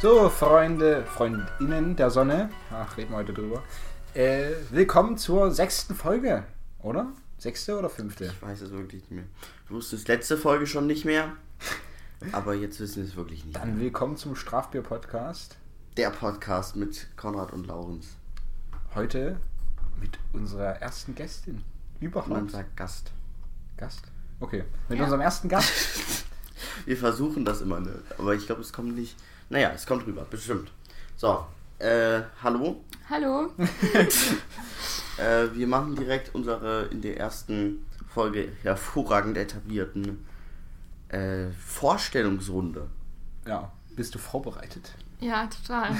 So, Freunde, Freundinnen der Sonne, ach, reden wir heute drüber. Äh, willkommen zur sechsten Folge, oder? Sechste oder fünfte? Ich weiß es wirklich nicht mehr. Du wusstest letzte Folge schon nicht mehr, aber jetzt wissen wir es wirklich nicht. Dann willkommen zum Strafbier-Podcast. Der Podcast mit Konrad und Laurens. Heute mit unserer ersten Gästin. Überhaupt. Man sagt Gast. Gast? Okay. Mit Ja. unserem ersten Gast. Wir versuchen das immer, ne? aber ich glaube, es kommt nicht. Naja, es kommt rüber, bestimmt. So, äh, hallo. Hallo. Äh, wir machen direkt unsere in der ersten Folge hervorragend etablierten äh, Vorstellungsrunde. ja. Bist du vorbereitet? Ja, total.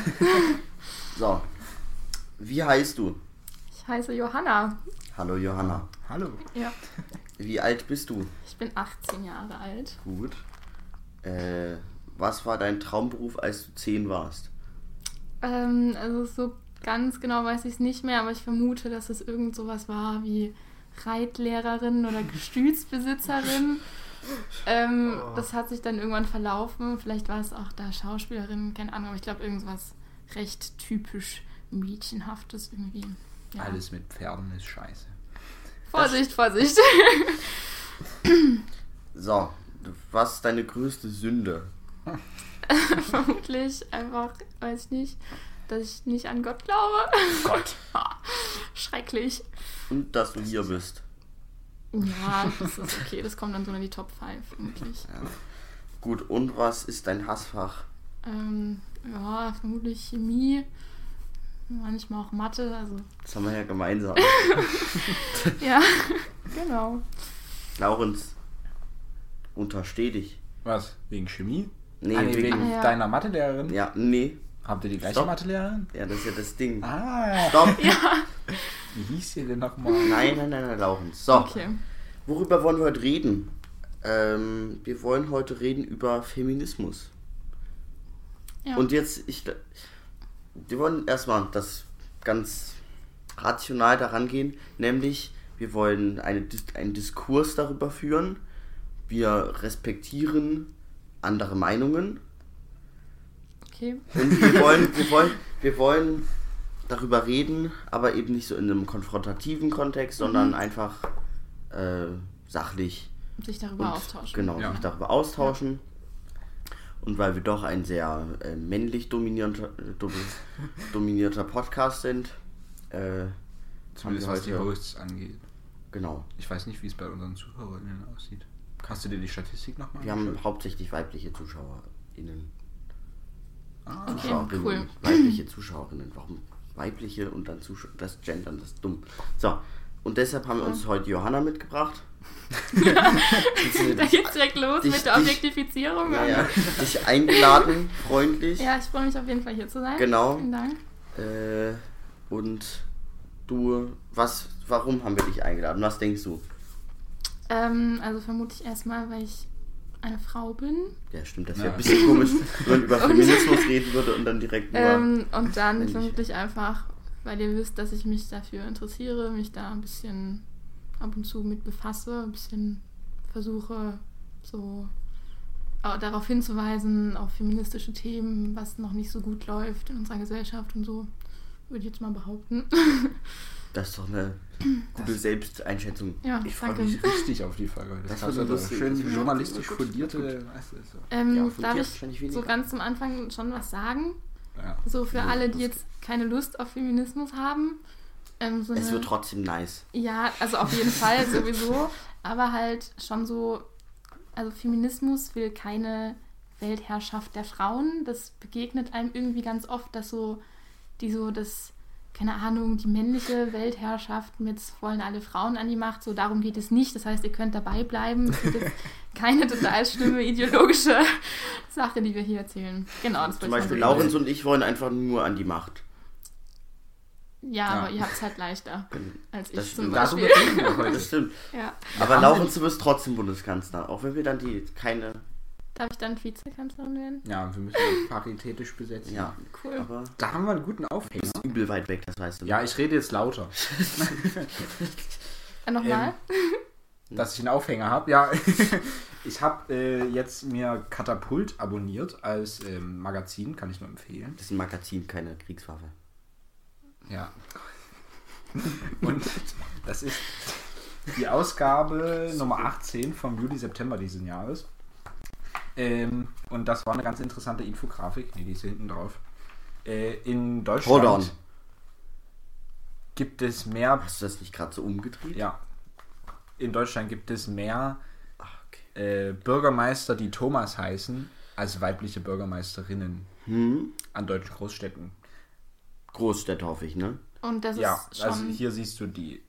So, wie heißt du? Ich heiße Johanna. Hallo Johanna. Hallo. Ja. Wie alt bist du? Ich bin 18 Jahre alt. Gut. Äh, was war dein Traumberuf, als du 10 warst? Ähm, also so ganz genau weiß ich es nicht mehr, aber ich vermute, dass es irgend sowas war wie Reitlehrerin oder Gestütsbesitzerin. Ähm, Das hat sich dann irgendwann verlaufen. Vielleicht war es auch da Schauspielerin, keine Ahnung, aber ich glaube irgendwas recht typisch Mädchenhaftes irgendwie. Ja. Alles mit Pferden ist scheiße. Vorsicht, Vorsicht. So, was ist deine größte Sünde? Vermutlich einfach, weiß ich nicht, dass ich nicht an Gott glaube. Gott. Schrecklich. Und dass du hier bist. Ja, das ist okay. Das kommt dann so in die Top 5, vermutlich. Ja. Gut, und was ist dein Hassfach? Ähm, ja, vermutlich Chemie. Manchmal auch Mathe. Also, Das haben wir ja gemeinsam. ja, genau. Laurens, untersteh dich. Was? Wegen Chemie? Nee, ah, nee, wegen Ah, ja. deiner Mathelehrerin? Ja, nee. Habt ihr die gleiche Stopp. Mathelehrerin? Ja, das ist ja das Ding. Ah. Stopp! Wie hieß sie denn nochmal? Nein, nein, nein, nein, Laurens. So, Okay. worüber wollen wir heute reden? Ähm, wir wollen heute reden über Feminismus. Ja. Und jetzt, ich, wir wollen erstmal das ganz rational daran gehen, nämlich wir wollen eine, einen Diskurs darüber führen. Wir respektieren andere Meinungen okay. und wir wollen, wir wollen, wir wollen darüber reden, aber eben nicht so in einem konfrontativen Kontext, sondern einfach äh, sachlich Sich darüber und austauschen. Genau, Ja. sich darüber austauschen. Und weil wir doch ein sehr äh, männlich dominierter, dom- dominierter Podcast sind, äh, Zumindest was die heute- Hosts angeht. genau. Ich weiß nicht, wie es bei unseren Zuhörerinnen aussieht. Hast du dir die Statistik nochmal Wir haben hauptsächlich weibliche ZuschauerInnen. Ah, Okay, Zuschauerinnen. cool. Weibliche Zuschauerinnen. Warum weibliche und dann Zuschauer? Das Gendern, das ist dumm. So, und deshalb haben wir uns heute Johanna mitgebracht. Da geht's direkt los Dich- mit der dich- Objektifizierung. Naja, dich eingeladen, freundlich. Ja, ich freue mich auf jeden Fall hier zu sein. Genau. Vielen Dank. Äh, und du, was, warum haben wir dich eingeladen? Was denkst du? Ähm, also vermute ich erstmal, weil ich eine Frau bin. Ja, stimmt, das Ja. wäre ein bisschen komisch, wenn man über Und- Feminismus reden würde und dann direkt nur. Ähm, und dann vermutlich einfach, weil ihr wisst, dass ich mich dafür interessiere, mich da ein bisschen ab und zu mit befasse, ein bisschen versuche, so au- darauf hinzuweisen, auf feministische Themen, was noch nicht so gut läuft in unserer Gesellschaft und so, würde ich jetzt mal behaupten. das ist doch eine gute Selbsteinschätzung. ja, ich freue mich richtig auf die Folge. Das Das wird hast du lustig. schön Das journalistisch fundierte. So. Ähm, Ja, darf ich so ganz zum Anfang schon was sagen? Ja. So für Ja, alle, das- die jetzt keine Lust auf Feminismus haben. Ähm, so Es eine- wird trotzdem nice. Ja, also auf jeden Fall sowieso, aber halt schon so, also Feminismus will keine Weltherrschaft der Frauen. Das begegnet einem irgendwie ganz oft, dass so, die so das, keine Ahnung, die männliche Weltherrschaft mit wollen alle Frauen an die Macht, so darum geht es nicht. Das heißt, ihr könnt dabei bleiben. Es gibt jetzt keine total schlimme ideologische Sache, die wir hier erzählen. Genau, das Zum Beispiel Laurens und ich wollen einfach nur an die Macht. Ja, Ja. aber ihr habt es halt leichter als ich Das zum stimmt. Beispiel. Das stimmt. Ja. Aber haben Laurens, du wirst trotzdem Bundeskanzler. Auch wenn wir dann die keine. Darf ich dann Vizekanzlerin werden? Ja, wir müssen paritätisch besetzen. Ja, Cool. aber. Da haben wir einen guten Aufhänger. ist übel weit weg, das weißt du. Ja, ich rede jetzt lauter. Äh, Nochmal? dass ich einen Aufhänger habe. Ja, Ich habe äh, jetzt mir Katapult abonniert als ähm, Magazin, kann ich nur empfehlen. Das ist ein Magazin, keine Kriegswaffe. Ja. Und das ist die Ausgabe Nummer 18 vom Juli, September diesen Jahres. Ähm, und das war eine ganz interessante Infografik. Ne, die ist hier hinten drauf. Äh, in Deutschland Hold on. gibt es mehr. Hast du das nicht gerade so umgedreht? Ja. In Deutschland gibt es mehr Ach, okay. äh, Bürgermeister, die Thomas heißen, als weibliche Bürgermeisterinnen Hm? an deutschen Großstädten. Großstädte hoffe ich, ne? Und das Ja, ist schon. also hier siehst du die.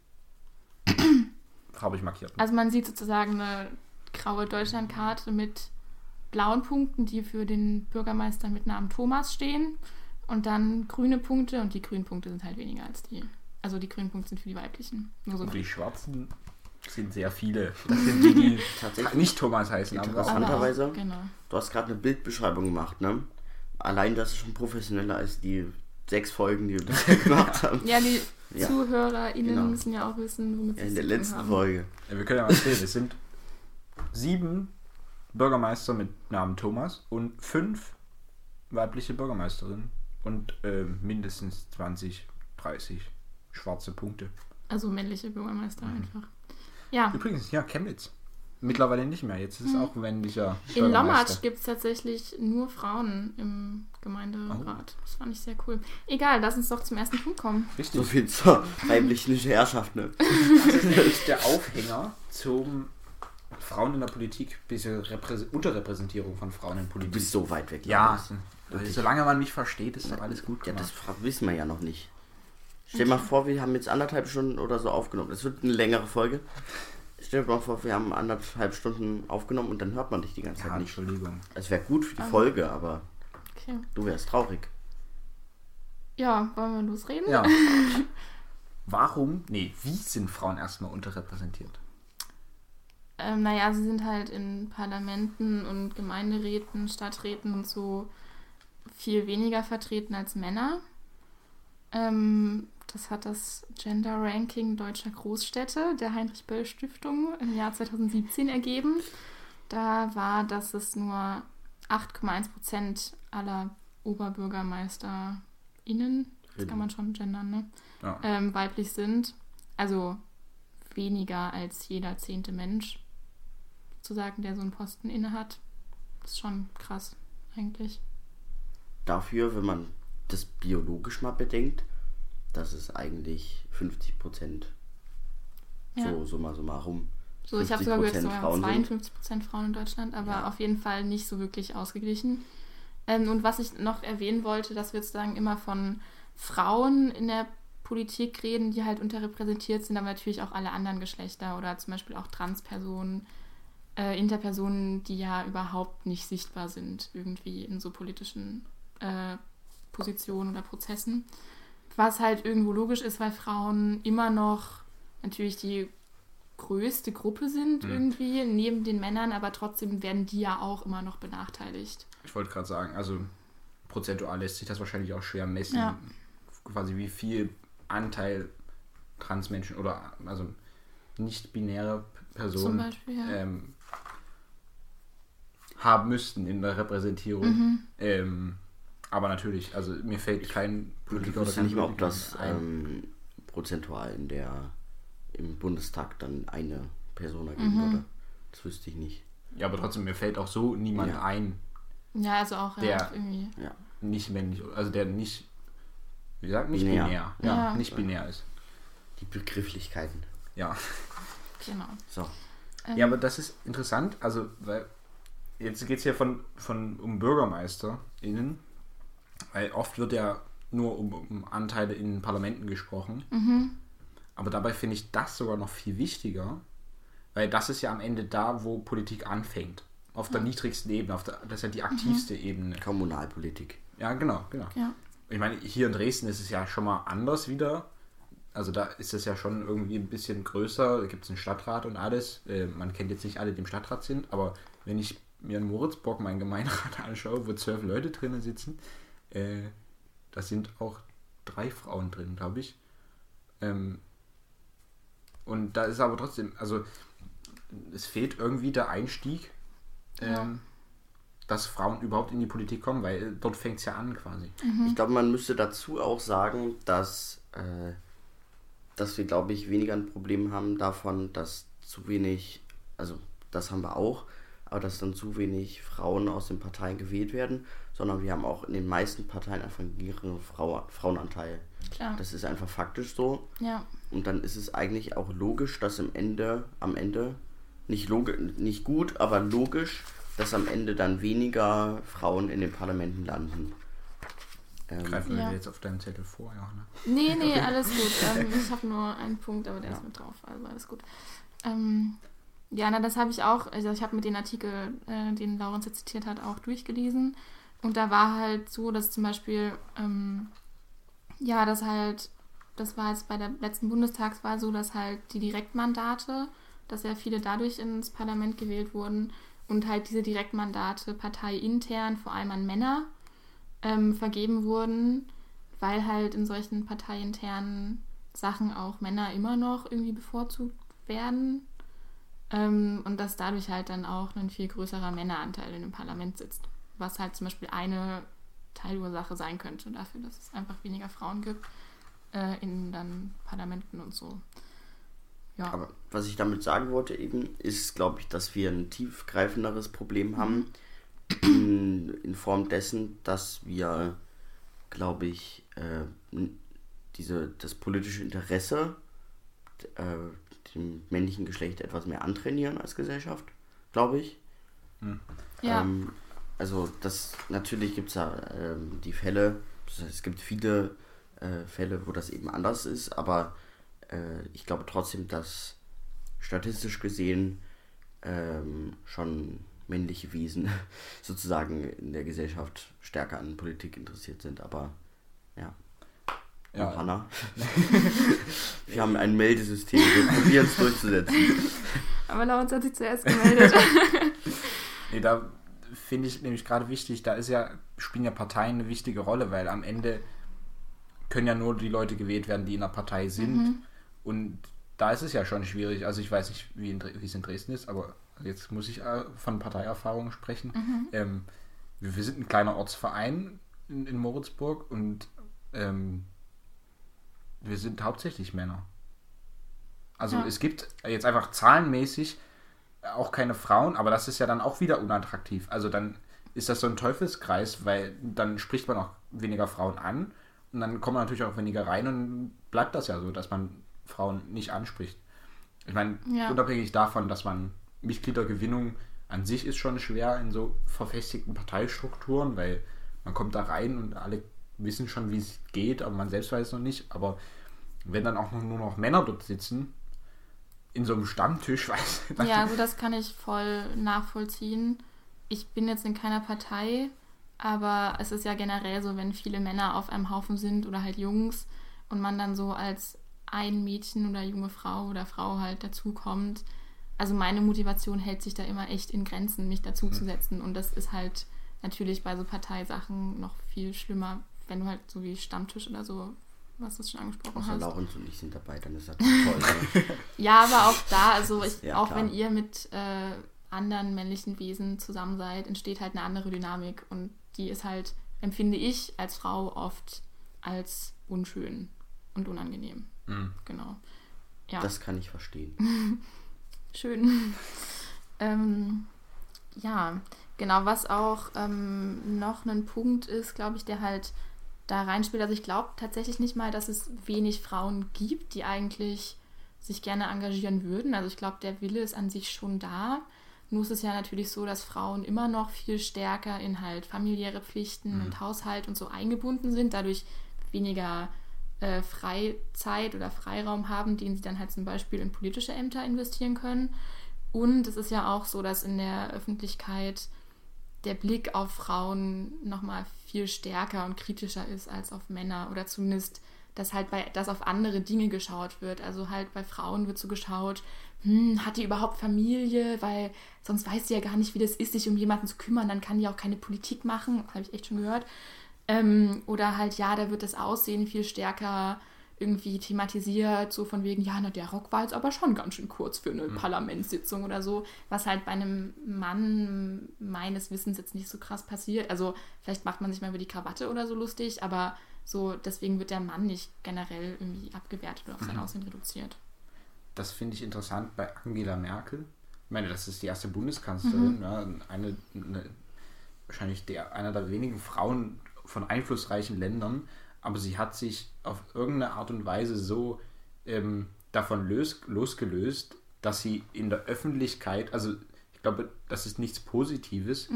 Habe ich markiert. Also man sieht sozusagen eine graue Deutschlandkarte mit blauen Punkten, die für den Bürgermeister mit Namen Thomas stehen. Und dann grüne Punkte und die grünen Punkte sind halt weniger als die. Also die grünen Punkte sind für die weiblichen. Nur so Und die Schwarzen sind sehr viele. Das sind die, die Tatsächlich. nicht Thomas heißen. Aber Interessant. Aber auch- Interessanterweise- Genau. Du hast gerade eine Bildbeschreibung gemacht, ne? Allein das ist schon professioneller als die sechs Folgen, die wir bisher gemacht haben. Ja, die Ja. ZuhörerInnen Genau. müssen ja auch wissen, womit sie In es der letzten haben. Folge. Ja, wir können ja mal erzählen. Es sind sieben Bürgermeister mit Namen Thomas und fünf weibliche Bürgermeisterinnen und ähm, mindestens 20, 30 schwarze Punkte. Also männliche Bürgermeister Mhm. einfach. Ja, Übrigens, ja, Chemnitz. Mittlerweile nicht mehr. Jetzt ist es auch männlicher Mhm. in Lommatsch gibt es tatsächlich nur Frauen im Gemeinderat. Oh. Das fand ich sehr cool. Egal, lass uns doch zum ersten Punkt kommen. So Richtig. viel zur weiblichen Herrschaft, ne? Das ist nämlich der Aufhänger zum Frauen in der Politik, bisschen Reprä- Unterrepräsentierung von Frauen in Du Politik. bist so weit weg. Ja, also, solange man mich versteht, ist doch alles gut Ja, gemacht. das wissen wir ja noch nicht. Stell dir mal vor, wir haben jetzt anderthalb Stunden oder so aufgenommen. Das wird eine längere Folge. Stell dir mal vor, wir haben anderthalb Stunden aufgenommen und dann hört man dich die ganze ja, Zeit nicht. Entschuldigung. Es wäre gut für die Also- Folge, aber Okay. du wärst traurig. Ja, wollen wir losreden? Ja. Warum? Nee, wie sind Frauen erstmal unterrepräsentiert? Ähm, naja, sie sind halt in Parlamenten und Gemeinderäten, Stadträten und so viel weniger vertreten als Männer. Ähm, das hat das Gender Ranking deutscher Großstädte der Heinrich-Böll-Stiftung im Jahr 2017 ergeben. Da war, dass es nur 8,1 Prozent aller OberbürgermeisterInnen, das kann man schon gendern, ne? Ja. ähm, weiblich sind. Also weniger als jeder zehnte Mensch, sozusagen, der so einen Posten innehat. Das ist schon krass, eigentlich. Dafür, wenn man das biologisch mal bedenkt, dass es eigentlich 50 Prozent Ja. so summa summarum. So, ich habe sogar gehört, 50% so Frauen sind. 52 Prozent Frauen in Deutschland, aber Ja. auf jeden Fall nicht so wirklich ausgeglichen. Ähm, und was ich noch erwähnen wollte, dass wir sozusagen immer von Frauen in der Politik reden, die halt unterrepräsentiert sind, aber natürlich auch alle anderen Geschlechter oder zum Beispiel auch Transpersonen, äh, Interpersonen, die ja überhaupt nicht sichtbar sind, irgendwie in so politischen äh, Positionen oder Prozessen. Was halt irgendwo logisch ist, weil Frauen immer noch natürlich die größte Gruppe sind Mhm. irgendwie, neben den Männern, aber trotzdem werden die ja auch immer noch benachteiligt. Ich wollte gerade sagen, also prozentual lässt sich das wahrscheinlich auch schwer messen. Ja. Quasi wie viel Anteil Transmenschen oder also nicht-binäre Personen Beispiel, ja. ähm, haben müssten in der Repräsentierung. Mhm. Ähm, aber natürlich, also mir fällt kein Ich Politiker oder wüsste kein nicht mal, ob das ein. ähm, prozentual in der im Bundestag dann eine Person ergeben Mhm. würde. Das wüsste ich nicht. Ja, aber trotzdem, mir fällt auch so niemand Ja. ein, Ja, also auch ja, Der- irgendwie. Ja. nicht männlich, also der nicht, wie gesagt, nicht Binär. binär. Ja, Ja. nicht binär ist. Die Begrifflichkeiten. Ja. Genau. So. Ähm, Ja, aber das ist interessant, also, weil jetzt geht es ja von, von um BürgermeisterInnen, weil oft wird ja nur um, um Anteile in Parlamenten gesprochen. mhm. Aber dabei finde ich das sogar noch viel wichtiger, weil das ist ja am Ende da, wo Politik anfängt. Auf der niedrigsten Ebene, auf der, das ist ja die aktivste Ebene. Kommunalpolitik. Ja, genau, genau. Ja. Ich meine, hier in Dresden ist es ja schon mal anders wieder. Also da ist es ja schon irgendwie ein bisschen größer. Da gibt es einen Stadtrat und alles. Äh, man kennt jetzt nicht alle, die im Stadtrat sind, aber wenn ich mir in Moritzburg meinen Gemeinderat anschaue, wo zwölf Leute drinnen sitzen, äh, da sind auch drei Frauen drin, glaube ich. Ähm, und da ist aber trotzdem, also es fehlt irgendwie der Einstieg Ja. ähm, dass Frauen überhaupt in die Politik kommen, weil dort fängt es ja an quasi. Ich glaube, man müsste dazu auch sagen, dass, äh, dass wir, glaube ich, weniger ein Problem haben davon, dass zu wenig, also das haben wir auch, aber dass dann zu wenig Frauen aus den Parteien gewählt werden, sondern wir haben auch in den meisten Parteien einfach einen geringeren Frau, Frauenanteil. Klar. Das ist einfach faktisch so. ja. Und dann ist es eigentlich auch logisch, dass am Ende, am Ende, nicht, nicht gut, aber logisch, dass am Ende dann weniger Frauen in den Parlamenten landen. Ähm, Greifen wir Ja. jetzt auf deinen Zettel vor, ja. Ne? Nee, nee, alles gut. Ähm, ich habe nur einen Punkt, aber der ist mit drauf, also alles gut. Ähm, ja, na, das habe ich auch, also ich habe mit den Artikel, äh, den Laurenz jetzt zitiert hat, auch durchgelesen. Und da war halt so, dass zum Beispiel, ähm, ja, dass halt, das war jetzt bei der letzten Bundestagswahl so, dass halt die Direktmandate, dass ja viele dadurch ins Parlament gewählt wurden und halt diese Direktmandate parteiintern, vor allem an Männer, ähm, vergeben wurden, weil halt in solchen parteiinternen Sachen auch Männer immer noch irgendwie bevorzugt werden. Ähm, und dass dadurch halt dann auch ein viel größerer Männeranteil in dem Parlament sitzt. Was halt zum Beispiel eine Teilursache sein könnte dafür, dass es einfach weniger Frauen gibt äh, in dann Parlamenten und so. Ja. Aber was ich damit sagen wollte eben, ist, glaube ich, dass wir ein tiefgreifenderes Problem haben in, in Form dessen, dass wir, glaube ich, äh, diese, das politische Interesse äh, dem männlichen Geschlecht etwas mehr antrainieren als Gesellschaft, glaube ich. ja. Ähm, also das natürlich gibt es ja ähm, die Fälle, das heißt, es gibt viele äh, Fälle, wo das eben anders ist, aber äh, ich glaube trotzdem, dass statistisch gesehen ähm, schon männliche Wesen sozusagen in der Gesellschaft stärker an Politik interessiert sind, aber ja. Ja. Johanna. Wir haben ein Meldesystem, wir probieren es durchzusetzen. Aber Laurenz hat sich zuerst gemeldet. Nee, da finde ich nämlich gerade wichtig, da ist ja, spielen ja Parteien eine wichtige Rolle, weil am Ende können ja nur die Leute gewählt werden, die in der Partei sind. Und da ist es ja schon schwierig. Also ich weiß nicht, wie, in, Dre- wie es in Dresden ist, aber jetzt muss ich äh, von Parteierfahrung sprechen. Ähm, wir, wir sind ein kleiner Ortsverein in, in Moritzburg und ähm, wir sind hauptsächlich Männer. Also Ja. es gibt jetzt einfach zahlenmäßig auch keine Frauen, aber das ist ja dann auch wieder unattraktiv. Also dann ist das so ein Teufelskreis, weil dann spricht man auch weniger Frauen an und dann kommen natürlich auch weniger rein und bleibt das ja so, dass man Frauen nicht anspricht. Ich meine, Ja. unabhängig davon, dass man Mitgliedergewinnung an sich ist schon schwer in so verfestigten Parteistrukturen, weil man kommt da rein und alle wissen schon, wie es geht, aber man selbst weiß es noch nicht. Aber wenn dann auch nur noch Männer dort sitzen, in so einem Stammtisch, weiß Ja, also das kann ich voll nachvollziehen. Ich bin jetzt in keiner Partei, aber es ist ja generell so, wenn viele Männer auf einem Haufen sind oder halt Jungs und man dann so als ein Mädchen oder junge Frau oder Frau halt dazukommt. Also meine Motivation hält sich da immer echt in Grenzen, mich dazuzusetzen. Und das ist halt natürlich bei so Parteisachen noch viel schlimmer, wenn du halt so wie Stammtisch oder so, was du schon angesprochen Außer hast. Laurens und ich sind dabei, dann ist das toll. Ne? Ja, aber auch da, also ich, Ja, auch klar. wenn ihr mit äh, anderen männlichen Wesen zusammen seid, entsteht halt eine andere Dynamik und die ist halt, empfinde ich als Frau oft als unschön und unangenehm. Mhm. Genau. Ja, Das kann ich verstehen. schön. ähm, ja, genau, was auch ähm, noch ein Punkt ist, glaube ich, der halt da reinspielt. Also ich glaube tatsächlich nicht mal, dass es wenig Frauen gibt, die eigentlich sich gerne engagieren würden. Also ich glaube, der Wille ist an sich schon da. Nur ist es ja natürlich so, dass Frauen immer noch viel stärker in halt familiäre Pflichten und Haushalt und so eingebunden sind, dadurch weniger äh, Freizeit oder Freiraum haben, den sie dann halt zum Beispiel in politische Ämter investieren können. Und es ist ja auch so, dass in der Öffentlichkeit der Blick auf Frauen nochmal viel stärker und kritischer ist als auf Männer oder zumindest, dass halt bei, dass auf andere Dinge geschaut wird. Also halt bei Frauen wird so geschaut, hm, hat die überhaupt Familie, weil sonst weiß sie ja gar nicht, wie das ist, sich um jemanden zu kümmern, dann kann die auch keine Politik machen, das habe ich echt schon gehört. Ähm, oder halt, ja, da wird das Aussehen viel stärker irgendwie thematisiert, so von wegen, ja, na, der Rock war jetzt aber schon ganz schön kurz für eine Parlamentssitzung oder so, was halt bei einem Mann meines Wissens jetzt nicht so krass passiert. Also vielleicht macht man sich mal über die Krawatte oder so lustig, aber so deswegen wird der Mann nicht generell irgendwie abgewertet oder auf sein Aussehen reduziert. Das finde ich interessant bei Angela Merkel. Ich meine, das ist die erste Bundeskanzlerin, ja, eine, eine, wahrscheinlich der, einer der wenigen Frauen von einflussreichen Ländern, aber sie hat sich auf irgendeine Art und Weise so ähm, davon lös, losgelöst, dass sie in der Öffentlichkeit, also ich glaube, das ist nichts Positives,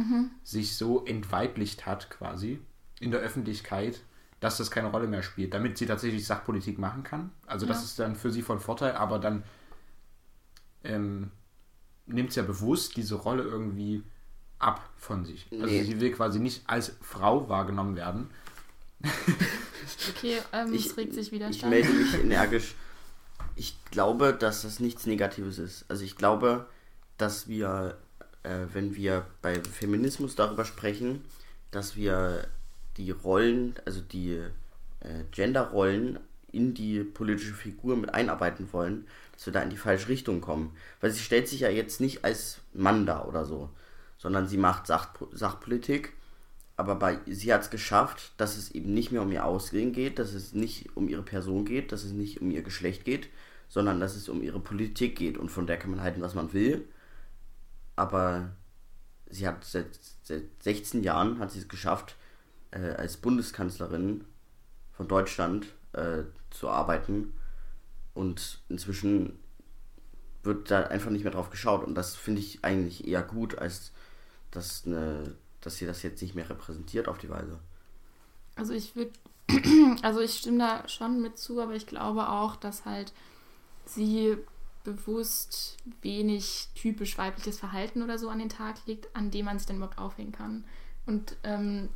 sich so entweiblicht hat quasi in der Öffentlichkeit, dass das keine Rolle mehr spielt, damit sie tatsächlich Sachpolitik machen kann. Also das Ja. ist dann für sie von Vorteil, aber dann ähm, nimmt sie ja bewusst diese Rolle irgendwie ab von sich. Also Nee. sie will quasi nicht als Frau wahrgenommen werden. Okay, ähm, Ich- es regt sich Ich Widerstand. melde mich energisch. Ich glaube, dass das nichts Negatives ist. Also ich glaube, dass wir, äh, wenn wir bei Feminismus darüber sprechen, dass wir die Rollen, also die äh, Genderrollen in die politische Figur mit einarbeiten wollen, dass wir da in die falsche Richtung kommen. Weil sie stellt sich ja jetzt nicht als Mann da oder so, sondern sie macht Sach Sachpolitik. Aber bei, sie hat es geschafft, dass es eben nicht mehr um ihr Aussehen geht, dass es nicht um ihre Person geht, dass es nicht um ihr Geschlecht geht, sondern dass es um ihre Politik geht. Und von der kann man halten, was man will. Aber sie hat seit, seit 16 Jahren hat sie es geschafft, äh, als Bundeskanzlerin von Deutschland äh, zu arbeiten. Und inzwischen wird da einfach nicht mehr drauf geschaut. Und das finde ich eigentlich eher gut, als dass, eine, dass sie das jetzt nicht mehr repräsentiert auf die Weise. Also ich würde, also ich stimme da schon mit zu, aber ich glaube auch, dass halt sie bewusst wenig typisch weibliches Verhalten oder so an den Tag legt, an dem man sich dann überhaupt aufhängen kann. Und ähm,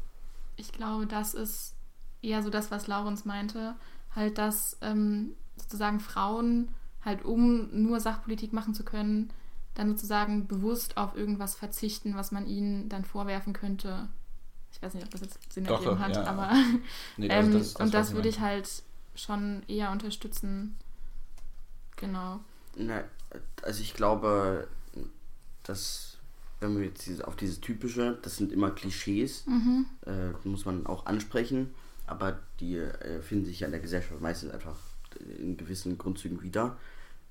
ich glaube, das ist eher so das, was Laurens meinte, halt, dass ähm, sozusagen Frauen halt, um nur Sachpolitik machen zu können, dann sozusagen bewusst auf irgendwas verzichten, was man ihnen dann vorwerfen könnte. Ich weiß nicht, ob das jetzt Sinn Doch, ergeben doch, hat, ja. aber Nee, ähm, das- das- und das würde ich halt schon eher unterstützen. Genau. Na, also ich glaube, dass wenn wir jetzt auf dieses typische, das sind immer Klischees, Mhm. äh, muss man auch ansprechen, aber die äh, finden sich ja in der Gesellschaft meistens einfach in gewissen Grundzügen wieder.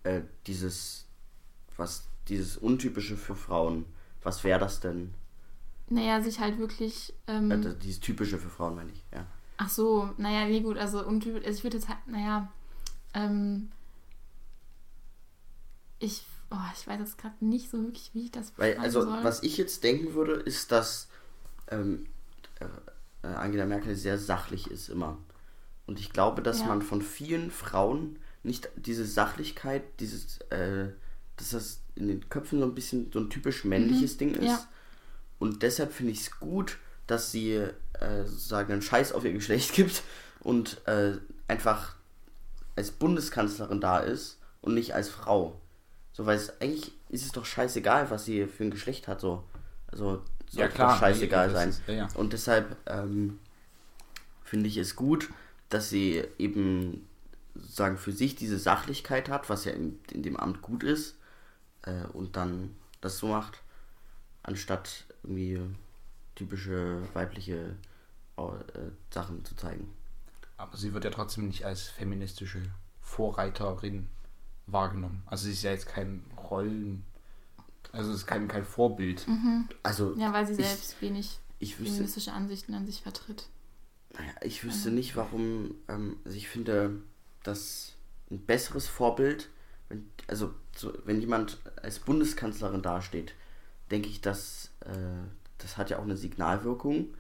Äh, dieses, was, dieses Untypische für Frauen, was wäre das denn? Naja, sich halt wirklich. Ähm, Äh, das- dieses Typische für Frauen meine ich, ja. ach so, naja, nee, gut, also untypisch. Also ich würde jetzt halt, naja, ähm, ich, oh, ich weiß jetzt gerade nicht so wirklich, wie ich das Weil, also, soll. was ich jetzt denken würde, ist, dass ähm, äh, Angela Merkel sehr sachlich ist immer. Und ich glaube, dass Ja. man von vielen Frauen nicht diese Sachlichkeit, dieses, äh, dass das in den Köpfen so ein bisschen so ein typisch männliches Ding ist. Mhm. Ja. Und deshalb finde ich es gut, dass sie äh, sozusagen einen Scheiß auf ihr Geschlecht gibt und äh, einfach als Bundeskanzlerin da ist und nicht als Frau. So, weil es eigentlich ist es doch scheißegal, was sie für ein Geschlecht hat, so. Also soll Ja, klar, doch scheißegal sein. ist- ja, ja. Und deshalb ähm, finde ich es gut, dass sie eben sozusagen für sich diese Sachlichkeit hat, was ja in, in dem Amt gut ist, äh, und dann das so macht, anstatt irgendwie typische weibliche äh, Sachen zu zeigen. Aber sie wird ja trotzdem nicht als feministische Vorreiterin wahrgenommen. Also sie ist ja jetzt kein Rollen, also es ist kein, kein Vorbild. Also ja, weil sie ich- selbst wenig ich wüsste, feministische Ansichten an sich vertritt. Naja, ich wüsste nicht, warum. Ähm, also ich finde, dass ein besseres Vorbild, wenn, also so, wenn jemand als Bundeskanzlerin dasteht, denke ich, dass äh, das hat ja auch eine Signalwirkung.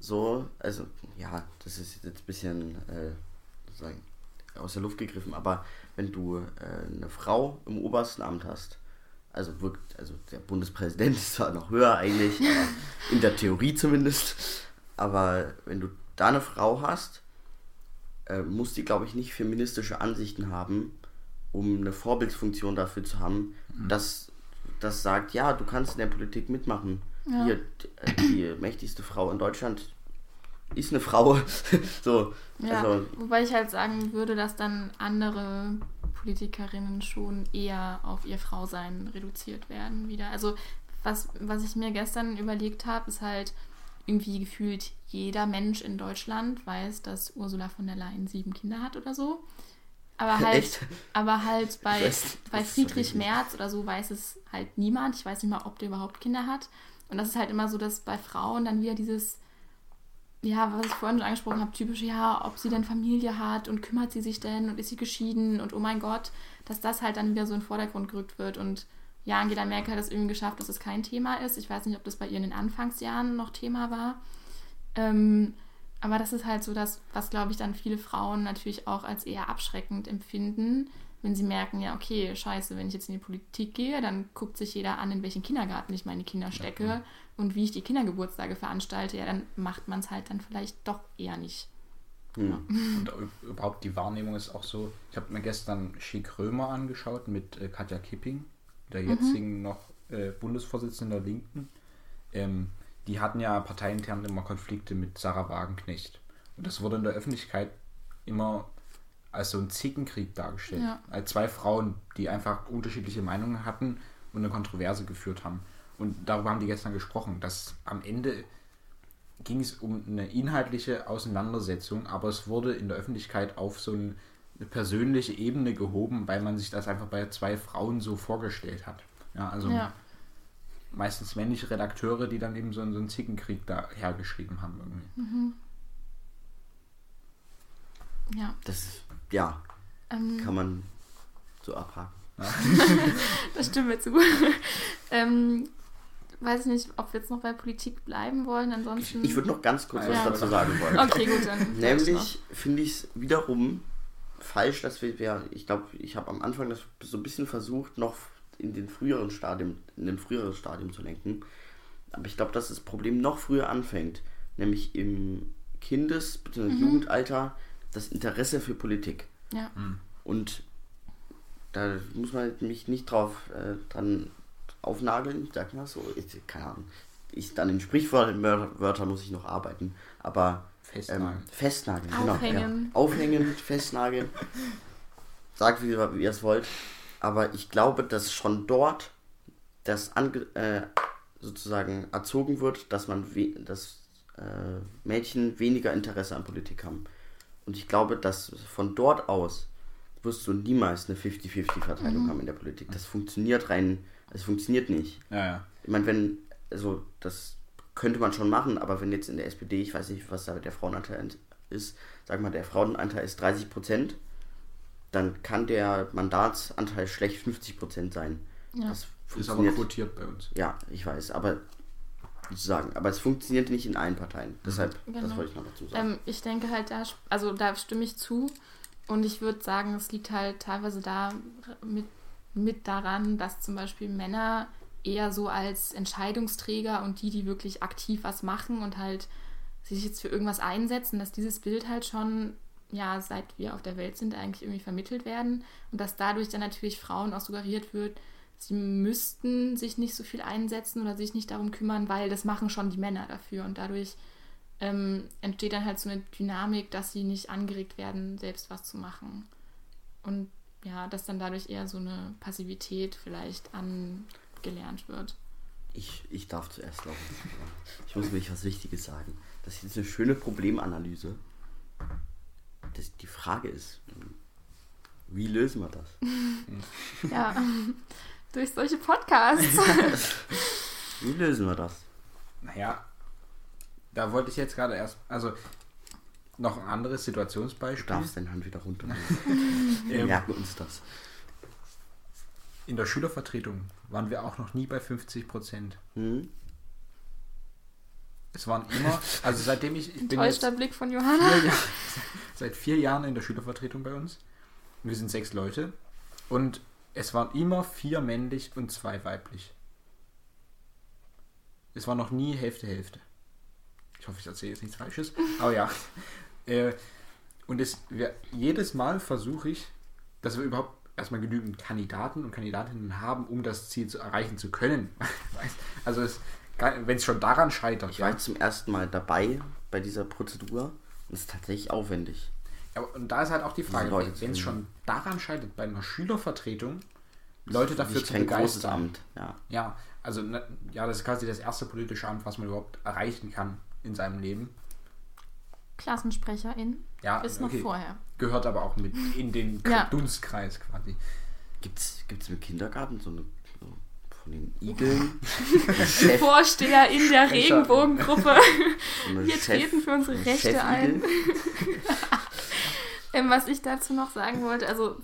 So, also ja, das ist jetzt ein bisschen äh, sozusagen aus der Luft gegriffen, aber wenn du äh, eine Frau im obersten Amt hast, also wirkt, also der Bundespräsident ist zwar noch höher eigentlich, in der Theorie zumindest, aber wenn du da eine Frau hast, äh, muss die, glaube ich, nicht feministische Ansichten haben, um eine Vorbildsfunktion dafür zu haben, dass das sagt, ja, du kannst in der Politik mitmachen. Ja. Hier, äh, die mächtigste Frau in Deutschland ist eine Frau. so, Ja, also, wobei ich halt sagen würde, dass dann andere Politikerinnen schon eher auf ihr Frausein reduziert werden wieder. Also was, was ich mir gestern überlegt habe, ist halt irgendwie gefühlt jeder Mensch in Deutschland weiß, dass Ursula von der Leyen sieben Kinder hat oder so. Aber halt, Echt? aber halt bei, weiß, bei Friedrich Merz oder so weiß es halt niemand. Ich weiß nicht mal, ob der überhaupt Kinder hat. Und das ist halt immer so, dass bei Frauen dann wieder dieses, ja, was ich vorhin schon angesprochen habe, typisch, ja, ob sie denn Familie hat und kümmert sie sich denn und ist sie geschieden und oh mein Gott, dass das halt dann wieder so in den Vordergrund gerückt wird. Und ja, Angela Merkel hat es irgendwie geschafft, dass es kein Thema ist. Ich weiß nicht, ob das bei ihr in den Anfangsjahren noch Thema war. Ähm, aber das ist halt so das, was, glaube ich, dann viele Frauen natürlich auch als eher abschreckend empfinden, wenn sie merken, ja, okay, scheiße, wenn ich jetzt in die Politik gehe, dann guckt sich jeder an, in welchen Kindergarten ich meine Kinder stecke und wie ich die Kindergeburtstage veranstalte, ja, dann macht man es halt dann vielleicht doch eher nicht. Und überhaupt die Wahrnehmung ist auch so. Ich habe mir gestern Schick Römer angeschaut mit äh, Katja Kipping, der jetzigen noch äh, Bundesvorsitzenden der Linken. Ähm, die hatten ja parteiintern immer Konflikte mit Sarah Wagenknecht. Und das wurde in der Öffentlichkeit immer als so ein Zickenkrieg dargestellt. Ja. Als zwei Frauen, die einfach unterschiedliche Meinungen hatten und eine Kontroverse geführt haben. Und darüber haben die gestern gesprochen, dass am Ende ging es um eine inhaltliche Auseinandersetzung, aber es wurde in der Öffentlichkeit auf so ein- eine persönliche Ebene gehoben, weil man sich das einfach bei zwei Frauen so vorgestellt hat. Ja, also Ja, meistens männliche Redakteure, die dann eben so, einen- so einen Zickenkrieg da hergeschrieben haben irgendwie. ja. das ist, ja, Ähm, kann man so abhaken. Das stimmt mir zu. ähm, weiß ich nicht, ob wir jetzt noch bei Politik bleiben wollen. Ansonsten. Ich würde noch ganz kurz was Ja. dazu sagen wollen. Okay, gut, dann. Nämlich finde ich es wiederum falsch, dass wir, ja, ich glaube, ich habe am Anfang das so ein bisschen versucht, noch in den früheren Stadium, in den früheren Stadium zu lenken. Aber ich glaube, dass das Problem noch früher anfängt, nämlich im Kindes- bzw. Jugendalter das Interesse für Politik. Ja, Und da muss man mich nicht drauf äh, dran aufnageln, sag mal so, ich, keine Ahnung. Ich, dann in Sprichwörtern muss ich noch arbeiten, aber Festnageln. ähm, festnageln, genau. Aufhängen. Ja. Aufhängen, festnageln. Sagt, wie, wie ihr es wollt. Aber ich glaube, dass schon dort das ange äh, sozusagen erzogen wird, dass man we dass äh, Mädchen weniger Interesse an Politik haben. Und ich glaube, dass von dort aus wirst du niemals eine 50-50-Verteilung haben in der Politik. Das funktioniert rein, es funktioniert nicht. Ja, ja. Ich meine, wenn, also das könnte man schon machen, aber wenn jetzt in der SPD, ich weiß nicht, was da der Frauenanteil ist, sag mal, der Frauenanteil ist 30 Prozent, dann kann der Mandatsanteil schlecht 50 Prozent sein. Ja. Das Ist aber funktioniert. quotiert bei uns. Ja, ich weiß, aber sagen, aber es funktioniert nicht in allen Parteien. Deshalb, das Genau. wollte ich noch dazu sagen. Ähm, ich denke halt, da, also da stimme ich zu. Und ich würde sagen, es liegt halt teilweise da mit, mit daran, dass zum Beispiel Männer eher so als Entscheidungsträger und die, die wirklich aktiv was machen und halt sich jetzt für irgendwas einsetzen, dass dieses Bild halt schon, ja, seit wir auf der Welt sind, eigentlich irgendwie vermittelt werden und dass dadurch dann natürlich Frauen auch suggeriert wird, sie müssten sich nicht so viel einsetzen oder sich nicht darum kümmern, weil das machen schon die Männer dafür und dadurch ähm, entsteht dann halt so eine Dynamik, dass sie nicht angeregt werden, selbst was zu machen. Und ja, dass dann dadurch eher so eine Passivität vielleicht angelernt wird. Ich, ich darf zuerst laufen. Ich muss nämlich was Wichtiges sagen. Das ist jetzt eine schöne Problemanalyse. Das, die Frage ist, wie lösen wir das? Ja, durch solche Podcasts. Wie lösen wir das? Naja, da wollte ich jetzt gerade erst, also noch ein anderes Du Situationsbeispiel. darfst deine Hand wieder runter. Wir Ähm, merken uns das. in der Schülervertretung waren wir auch noch nie bei 50 Prozent. Hm? Es waren immer, also seitdem ich, ich bin jetzt Blick von Johanna. vier Jahre, seit vier Jahren in der Schülervertretung bei uns. Wir sind sechs Leute und es waren immer vier männlich und zwei weiblich. Es war noch nie Hälfte Hälfte. Ich hoffe, ich erzähle jetzt nichts Falsches, aber ja. Äh, und es, wir, jedes Mal versuche ich, dass wir überhaupt erstmal genügend Kandidaten und Kandidatinnen haben, um das Ziel zu erreichen zu können. Also es, wenn es schon daran scheitert, Ich war jetzt zum ersten Mal dabei bei dieser Prozedur. Das ist tatsächlich aufwendig. Ja, und da ist halt auch die Frage, wenn es schon daran scheitert, bei einer Schülervertretung Leute dafür zu begeistern. Amt, ja. Ja, also ne, ja, das ist quasi das erste politische Amt, was man überhaupt erreichen kann in seinem Leben. Klassensprecherin Ja, ist noch okay. vorher. Gehört aber auch mit in den Ja. Dunstkreis quasi. Gibt's, gibt's im Kindergarten so eine von den Igeln? Chef, Vorsteher in der Regenbogengruppe. Wir Chef- treten für unsere Rechte ein. Ähm, was ich dazu noch sagen wollte, also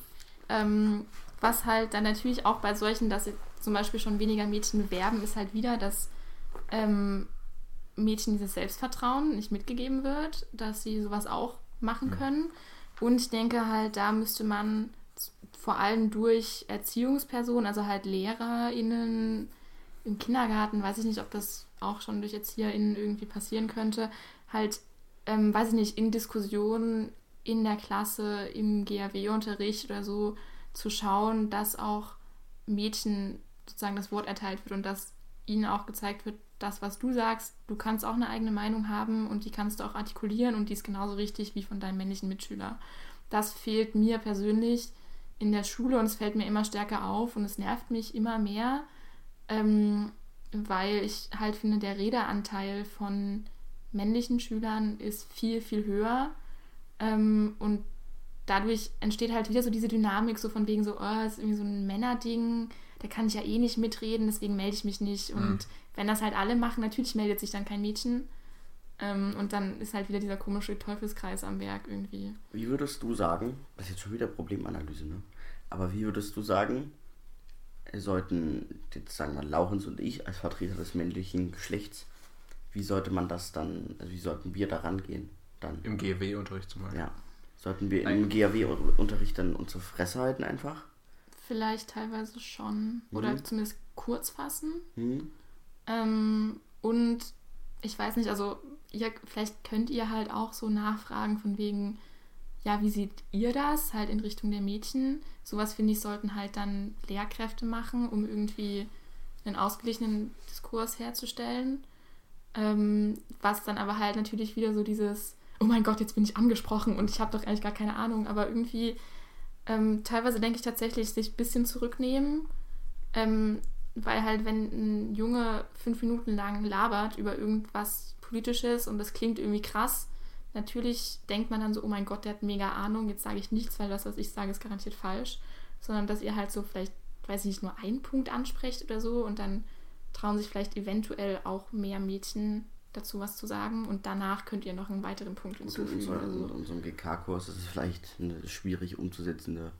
ähm, was halt dann natürlich auch bei solchen, dass zum Beispiel schon weniger Mädchen bewerben, ist halt wieder, dass ähm, Mädchen dieses Selbstvertrauen nicht mitgegeben wird, dass sie sowas auch machen können. Und ich denke halt, da müsste man vor allem durch Erziehungspersonen, also halt LehrerInnen im Kindergarten, weiß ich nicht, ob das auch schon durch ErzieherInnen irgendwie passieren könnte, halt, ähm, weiß ich nicht, in Diskussionen in der Klasse, im GAW-Unterricht oder so zu schauen, dass auch Mädchen sozusagen das Wort erteilt wird und dass ihnen auch gezeigt wird, das, was du sagst, du kannst auch eine eigene Meinung haben und die kannst du auch artikulieren und die ist genauso richtig wie von deinem männlichen Mitschüler. Das fehlt mir persönlich in der Schule und es fällt mir immer stärker auf und es nervt mich immer mehr, ähm, weil ich halt finde, der Redeanteil von männlichen Schülern ist viel, viel höher. Ähm, und dadurch entsteht halt wieder so diese Dynamik, so von wegen so, oh, das ist irgendwie so ein Männerding, da kann ich ja eh nicht mitreden, deswegen melde ich mich nicht. Und wenn das halt alle machen, natürlich meldet sich dann kein Mädchen. Ähm, und dann ist halt wieder dieser komische Teufelskreis am Werk irgendwie. Wie würdest du sagen, das ist jetzt schon wieder Problemanalyse, ne? Aber wie würdest du sagen, sollten, jetzt sagen wir Laurens und ich als Vertreter des männlichen Geschlechts, wie sollte man das dann, also wie sollten wir da rangehen? Dann, Im GW-Unterricht zum Beispiel. ja. Sollten wir Nein. im GAW-Unterricht dann unsere Fresse halten einfach? Vielleicht teilweise schon. Oder Mhm. zumindest kurz fassen. Hm? Ähm, und ich weiß nicht, also ihr, vielleicht könnt ihr halt auch so nachfragen von wegen, ja, wie seht ihr das halt in Richtung der Mädchen? Sowas finde ich, sollten halt dann Lehrkräfte machen, um irgendwie einen ausgeglichenen Diskurs herzustellen. Ähm, was dann aber halt natürlich wieder so dieses, oh mein Gott, jetzt bin ich angesprochen und ich habe doch eigentlich gar keine Ahnung, aber irgendwie ähm, teilweise denke ich tatsächlich, sich ein bisschen zurücknehmen, ähm, weil halt, wenn ein Junge fünf Minuten lang labert über irgendwas Politisches und das klingt irgendwie krass, natürlich denkt man dann so, oh mein Gott, der hat mega Ahnung, jetzt sage ich nichts, weil das, was ich sage, ist garantiert falsch, sondern dass ihr halt so vielleicht, weiß ich nicht, nur einen Punkt ansprecht oder so und dann trauen sich vielleicht eventuell auch mehr Mädchen dazu was zu sagen und danach könnt ihr noch einen weiteren Punkt Gut, in, hinzufügen. oder in so. unserem GK-Kurs ist es vielleicht eine schwierig umzusetzende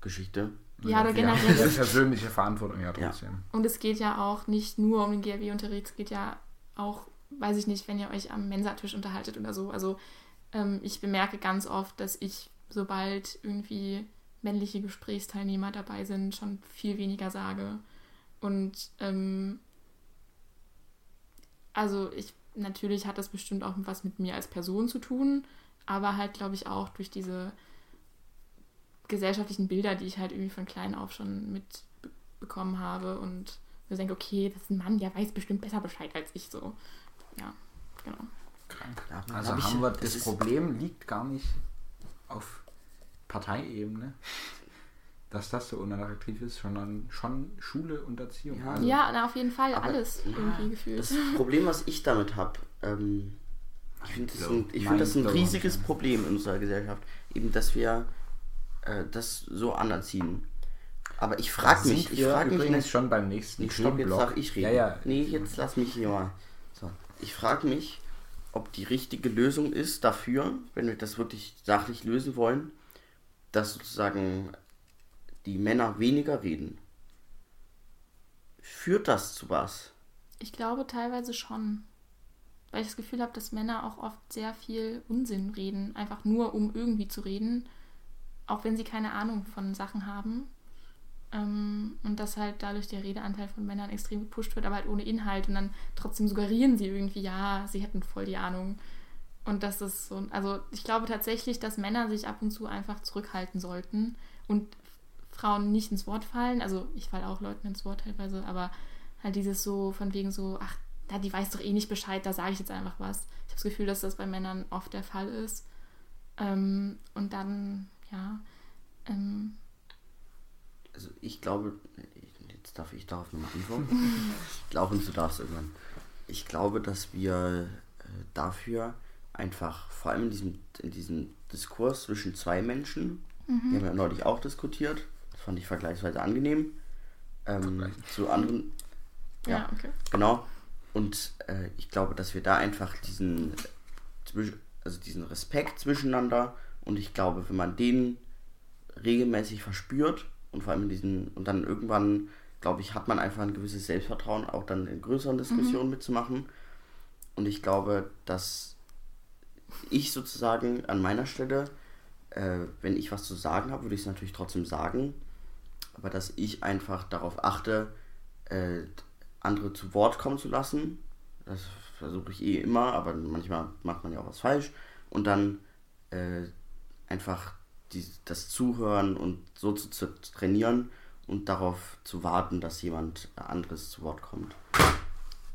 Geschichte. Ja, oder Wir haben generell. eine persönliche Verantwortung ja trotzdem. Und es geht ja auch nicht nur um den GRW-Unterricht, es geht ja auch, weiß ich nicht, wenn ihr euch am Mensatisch unterhaltet oder so. Also ähm, ich bemerke ganz oft, dass ich, sobald irgendwie männliche Gesprächsteilnehmer dabei sind, schon viel weniger sage. Und ähm, also ich, natürlich hat das bestimmt auch was mit mir als Person zu tun, aber halt, glaube ich, auch durch diese gesellschaftlichen Bilder, die ich halt irgendwie von klein auf schon mitbekommen habe und mir denke, okay, das ist ein Mann, der weiß bestimmt besser Bescheid als ich so. Ja, genau. Krank. Ja, Also hab ich- haben wir, das das, Problem liegt gar nicht auf Parteiebene, dass das so unattraktiv ist, sondern schon Schule und Erziehung. Ja. Also, Ja, na, auf jeden Fall alles irgendwie gefühlt. Das Problem, was ich damit habe, ähm, ich finde das, ein, ich find das ein riesiges Problem in unserer Gesellschaft. Eben, dass wir äh, das so anerziehen. Aber ich frage mich, ich frage mich, übrigens nicht- schon beim nächsten ich stopp, jetzt darf ich reden. Ja, ja. Nee, jetzt lass mich hier mal. So. Ich frage mich, ob die richtige Lösung ist dafür, wenn wir das wirklich sachlich lösen wollen, dass sozusagen die Männer weniger reden. Führt das zu was? Ich glaube teilweise schon. Weil ich das Gefühl habe, dass Männer auch oft sehr viel Unsinn reden, einfach nur um irgendwie zu reden, auch wenn sie keine Ahnung von Sachen haben. Ähm, und dass halt dadurch der Redeanteil von Männern extrem gepusht wird, aber halt ohne Inhalt. Und dann trotzdem suggerieren sie irgendwie, ja, sie hätten voll die Ahnung. Und das ist so, also ich glaube tatsächlich, dass Männer sich ab und zu einfach zurückhalten sollten und Frauen nicht ins Wort fallen. Also ich falle auch Leuten ins Wort teilweise, aber halt dieses so von wegen so, ach, ja, die weiß doch eh nicht Bescheid, da sage ich jetzt einfach was. Ich habe das Gefühl, dass das bei Männern oft der Fall ist. Ähm, und dann, ja, ähm, Also ich glaube, jetzt darf ich darauf nochmal antworten. ich glaube, du darfst irgendwann. Ich glaube, dass wir äh, dafür einfach, vor allem in diesem, in diesem Diskurs zwischen zwei Menschen, wir haben ja neulich auch diskutiert, das fand ich vergleichsweise angenehm, ähm, zu anderen, ja, Ja. okay. Genau. Und äh, ich glaube, dass wir da einfach diesen, zwisch- also diesen Respekt zwischeneinander und ich glaube, wenn man den regelmäßig verspürt und vor allem in diesen und dann irgendwann, glaube ich, hat man einfach ein gewisses Selbstvertrauen, auch dann in größeren Diskussionen mitzumachen. Und ich glaube, dass ich sozusagen an meiner Stelle, äh, wenn ich was zu sagen habe, würde ich es natürlich trotzdem sagen, aber dass ich einfach darauf achte, äh, andere zu Wort kommen zu lassen. Das versuche ich eh immer, aber manchmal macht man ja auch was falsch. Und dann äh, einfach die, das Zuhören und so zu, zu trainieren und darauf zu warten, dass jemand anderes zu Wort kommt.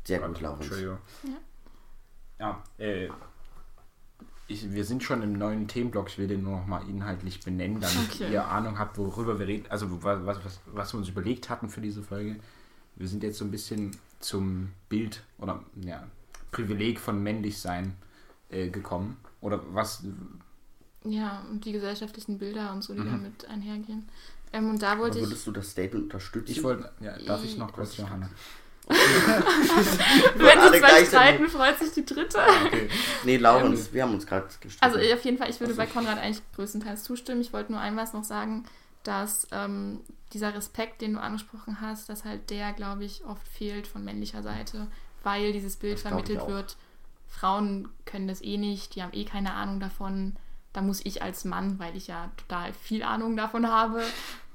Sehr gut, Laurens. Entschuldigung. Ja. Ja, äh, ich, wir sind schon im neuen Themenblock. Ich will den nur noch mal inhaltlich benennen, damit Okay. ihr Ahnung habt, worüber wir reden. Also was, was, was, was wir uns überlegt hatten für diese Folge. Wir sind jetzt so ein bisschen zum Bild oder ja, Privileg von männlich sein äh, gekommen. Oder was? Ja, und die gesellschaftlichen Bilder und so, die Mhm. damit einhergehen. Ähm, und da Aber wollte ich. würdest du das Statement unterstützen? Ich wollte, ja, darf ich noch kurz, Johanna? Wenn alle die zwei streiten, freut sich die dritte. Okay. Nee, Laurens, wir haben uns gerade gestritten. Also auf jeden Fall, ich würde Also bei ich- Konrad eigentlich größtenteils zustimmen. Ich wollte nur ein was noch sagen, dass ähm, dieser Respekt, den du angesprochen hast, dass halt der, glaube ich, oft fehlt von männlicher Seite, weil dieses Bild ich vermittelt wird, Frauen können das eh nicht, die haben eh keine Ahnung davon. Da muss ich als Mann, weil ich ja total viel Ahnung davon habe,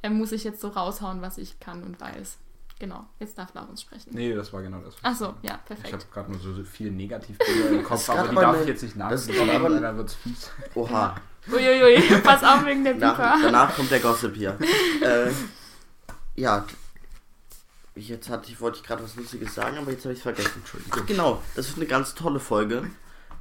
äh, muss ich jetzt so raushauen, was ich kann und weiß. Genau, jetzt darf Laurens sprechen. Nee, das war genau das. Ach so, ja, Ich habe perfekt. gerade nur so, so viele Negativbilder im Kopf, aber die darf ich jetzt nicht eine- dann wird's fies. Oha. Uiuiui, pass auf wegen der Nach, Pieper. danach kommt der Gossip hier. äh, ja, jetzt hatte ich wollte ich gerade was Lustiges sagen, aber jetzt habe ich es vergessen. Entschuldigung. Ach genau, das ist eine ganz tolle Folge.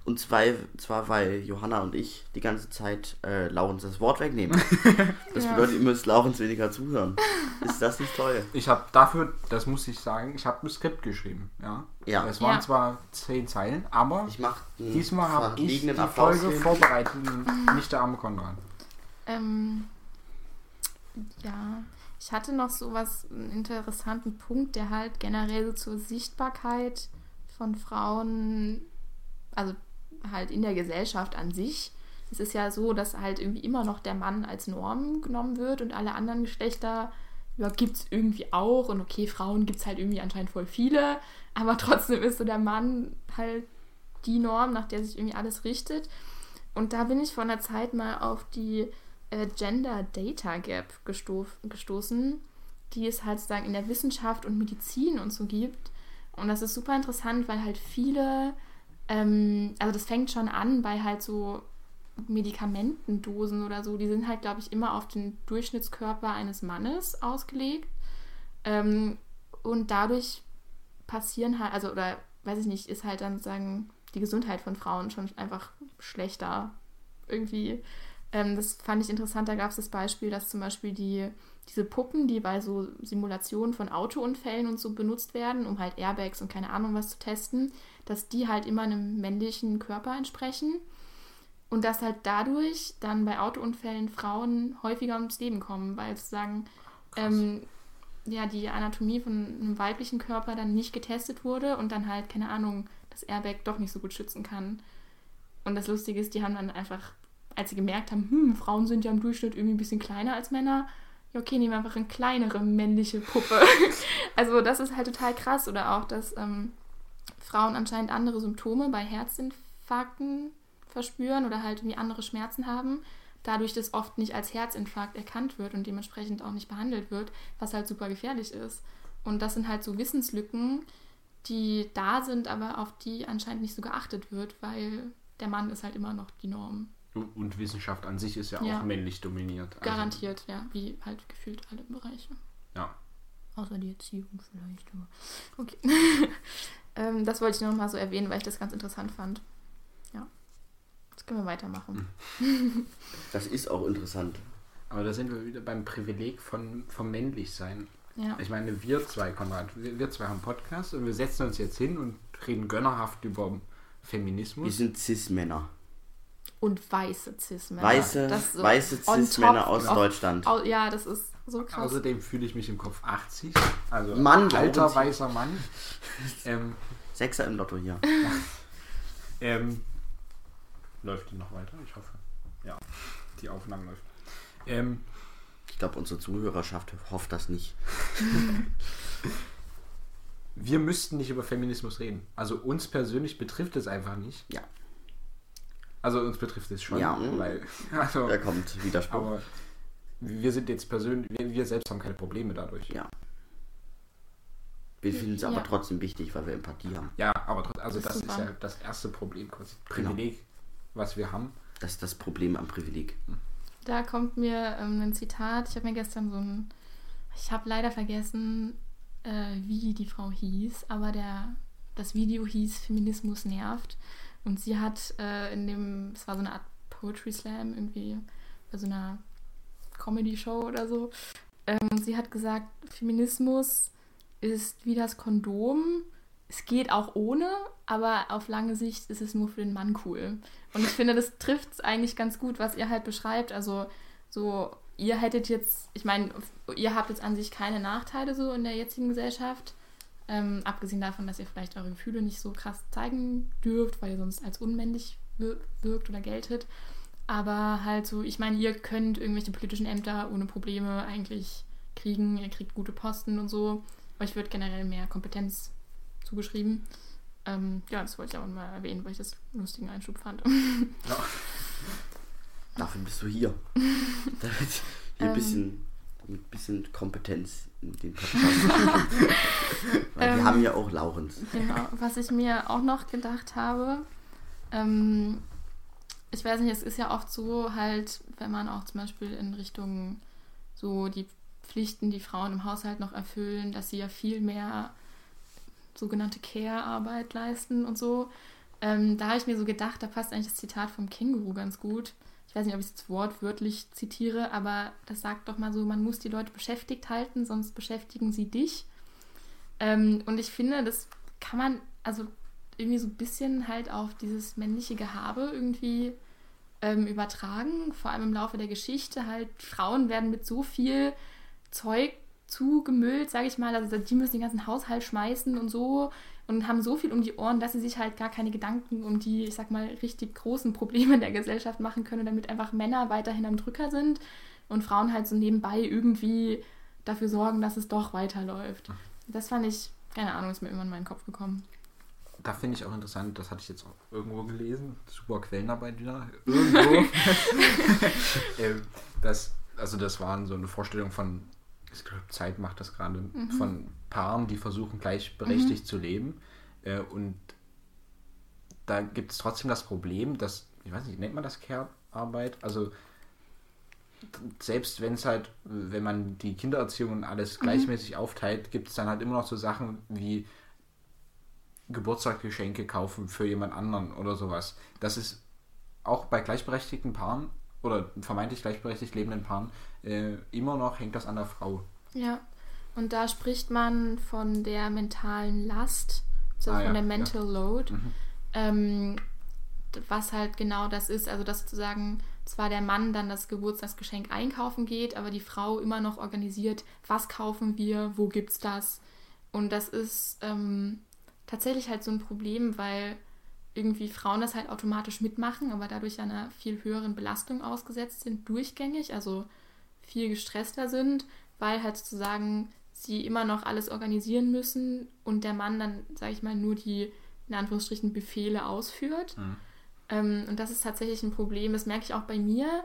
Und zwar, zwar weil Johanna und ich die ganze Zeit äh, Laurens das Wort wegnehmen. Das Ja. bedeutet, ihr müsst Laurens weniger zuhören. Ist das nicht toll? Ich habe dafür, das muss ich sagen, ich habe ein Skript geschrieben. Ja. Ja. Es waren Ja. zwar zehn Zeilen, aber Ich mache diesmal habe ich die Applaus Folge hin. vorbereitet und nicht der arme Konrad. Ähm, ja, ich hatte noch so was, einen interessanten Punkt, der halt generell so zur Sichtbarkeit von Frauen, also halt in der Gesellschaft an sich. Es ist ja so, dass halt irgendwie immer noch der Mann als Norm genommen wird und alle anderen Geschlechter ja, gibt es irgendwie auch. Und okay, Frauen gibt es halt irgendwie anscheinend voll viele, aber trotzdem ist so der Mann halt die Norm, nach der sich irgendwie alles richtet. Und da bin ich vor einer Zeit mal auf die äh, Gender Data Gap gesto gestoßen, die es halt sozusagen in der Wissenschaft und Medizin und so gibt. Und das ist super interessant, weil halt viele, ähm, also das fängt schon an bei halt so Medikamentendosen oder so, die sind halt, glaube ich, immer auf den Durchschnittskörper eines Mannes ausgelegt. Ähm, und dadurch passieren halt, also, oder weiß ich nicht, ist halt dann sozusagen die Gesundheit von Frauen schon einfach schlechter irgendwie. Ähm, das fand ich interessant. Da gab es das Beispiel, dass zum Beispiel die, diese Puppen, die bei so Simulationen von Autounfällen und so benutzt werden, um halt Airbags und keine Ahnung was zu testen, dass die halt immer einem männlichen Körper entsprechen. Und dass halt dadurch dann bei Autounfällen Frauen häufiger ums Leben kommen, weil sozusagen ähm, ja, die Anatomie von einem weiblichen Körper dann nicht getestet wurde und dann halt, keine Ahnung, das Airbag doch nicht so gut schützen kann. Und das Lustige ist, die haben dann einfach, als sie gemerkt haben, hm, Frauen sind ja im Durchschnitt irgendwie ein bisschen kleiner als Männer, ja okay, nehmen wir einfach eine kleinere männliche Puppe. also das ist halt total krass. Oder auch, dass ähm, Frauen anscheinend andere Symptome bei Herzinfarkten verspüren oder halt irgendwie andere Schmerzen haben, dadurch das oft nicht als Herzinfarkt erkannt wird und dementsprechend auch nicht behandelt wird, was halt super gefährlich ist. Und das sind halt so Wissenslücken, die da sind, aber auf die anscheinend nicht so geachtet wird, weil der Mann ist halt immer noch die Norm. Und, und Wissenschaft an sich ist ja, Ja. auch männlich dominiert. Also, Garantiert, ja, wie halt gefühlt alle Bereiche. Ja. Außer die Erziehung vielleicht, aber okay. Ähm, das wollte ich noch mal so erwähnen, weil ich das ganz interessant fand. Ja. Jetzt können wir weitermachen. Das ist auch interessant. Aber da sind wir wieder beim Privileg von, vom Männlichsein. Ja. Ich meine, wir zwei, Konrad, wir, wir zwei haben Podcast und wir setzen uns jetzt hin und reden gönnerhaft über Wir Feminismus. sind Cis-Männer. Und weiße Cis-Männer. Weiße, so weiße Cis-Männer aus Deutschland. Au- ja, das ist so krass. Außerdem fühle ich mich im Kopf 80. Also Mann, alter weißer Mann. ähm, Sechser im Lotto hier. ähm, läuft die noch weiter? Ich hoffe. Ja, die Aufnahme läuft. Ähm, Ich glaube, unsere Zuhörerschaft hofft das nicht. wir müssten nicht über Feminismus reden. Also uns persönlich betrifft es einfach nicht. Ja, Also uns betrifft es schon, Ja. weil also, da kommt Widerspruch. aber wir sind jetzt persönlich, wir, wir selbst haben keine Probleme dadurch. Ja. Wir finden es Ja. aber trotzdem wichtig, weil wir Empathie haben. Ja, aber trotzdem, also Das das ist ist super. ja das erste Problem, quasi Genau. Privileg, was wir haben. Das ist das Problem am Privileg. Da kommt mir ähm, ein Zitat. Ich habe mir gestern so ein. Ich habe leider vergessen, äh, wie die Frau hieß, aber der, das Video hieß Feminismus nervt. Und sie hat äh, in dem. Es war so eine Art Poetry Slam irgendwie bei so einer Comedy-Show oder so. Ähm, sie hat gesagt, Feminismus ist wie das Kondom. Es geht auch ohne, aber auf lange Sicht ist es nur für den Mann cool. Und ich finde, das trifft es eigentlich ganz gut, was ihr halt beschreibt. Also so, ihr hättet jetzt, ich meine, ihr habt jetzt an sich keine Nachteile so in der jetzigen Gesellschaft. Ähm, abgesehen davon, dass ihr vielleicht eure Gefühle nicht so krass zeigen dürft, weil ihr sonst als unmännlich wir wirkt oder geltet. Aber halt so, ich meine, ihr könnt irgendwelche politischen Ämter ohne Probleme eigentlich kriegen. Ihr kriegt gute Posten und so. Euch wird generell mehr Kompetenz zugeschrieben. Ähm, ja, das wollte ich auch mal erwähnen, weil ich das einen lustigen Einschub fand. Dafür bist du hier. Damit hier ein Ähm. bisschen, ein bisschen Kompetenz in den Podcast. Weil wir Ähm. haben ja auch Laurens. Genau, was ich mir auch noch gedacht habe, ähm, ich weiß nicht, es ist ja oft so halt, wenn man auch zum Beispiel in Richtung so die Pflichten, die Frauen im Haushalt noch erfüllen, dass sie ja viel mehr sogenannte Care-Arbeit leisten und so. Ähm, da habe ich mir so gedacht, da passt eigentlich das Zitat vom Känguru ganz gut. Ich weiß nicht, ob ich es wortwörtlich zitiere, aber das sagt doch mal so, man muss die Leute beschäftigt halten, sonst beschäftigen sie dich. Ähm, und ich finde, das kann man also irgendwie so ein bisschen halt auf dieses männliche Gehabe irgendwie ähm, übertragen. Vor allem im Laufe der Geschichte halt, Frauen werden mit so viel Zeug zugemüllt, sage ich mal. Also die müssen den ganzen Haushalt schmeißen und so und haben so viel um die Ohren, dass sie sich halt gar keine Gedanken um die, ich sag mal, richtig großen Probleme der Gesellschaft machen können, damit einfach Männer weiterhin am Drücker sind und Frauen halt so nebenbei irgendwie dafür sorgen, dass es doch weiterläuft. Das fand ich, keine Ahnung, ist mir irgendwann in meinen Kopf gekommen. Da finde ich auch interessant, das hatte ich jetzt auch irgendwo gelesen, super Quellenarbeit wieder, irgendwo. ähm, das, also das waren so eine Vorstellung von, ich glaube, Zeit macht das gerade, von Paaren, die versuchen gleichberechtigt zu leben. Äh, und da gibt es trotzdem das Problem, dass, ich weiß nicht, nennt man das Care-Arbeit? Also selbst wenn es halt, wenn man die Kindererziehung und alles gleichmäßig aufteilt, gibt es dann halt immer noch so Sachen wie Geburtstagsgeschenke kaufen für jemand anderen oder sowas. Das ist auch bei gleichberechtigten Paaren oder vermeintlich gleichberechtigt lebenden Paaren äh, immer noch hängt das an der Frau. Ja, und da spricht man von der mentalen Last, also Ah, von ja, der ja. Mental Load, Mhm. ähm, was halt genau das ist. Also, dass sozusagen zwar der Mann dann das Geburtstagsgeschenk einkaufen geht, aber die Frau immer noch organisiert, was kaufen wir, wo gibt's das. Und das ist ähm, tatsächlich halt so ein Problem, weil irgendwie Frauen das halt automatisch mitmachen, aber dadurch einer viel höheren Belastung ausgesetzt sind, durchgängig, also viel gestresster sind, weil halt sozusagen sie immer noch alles organisieren müssen und der Mann dann, sage ich mal, nur die in Anführungsstrichen Befehle ausführt. Mhm. Ähm, und das ist tatsächlich ein Problem, das merke ich auch bei mir.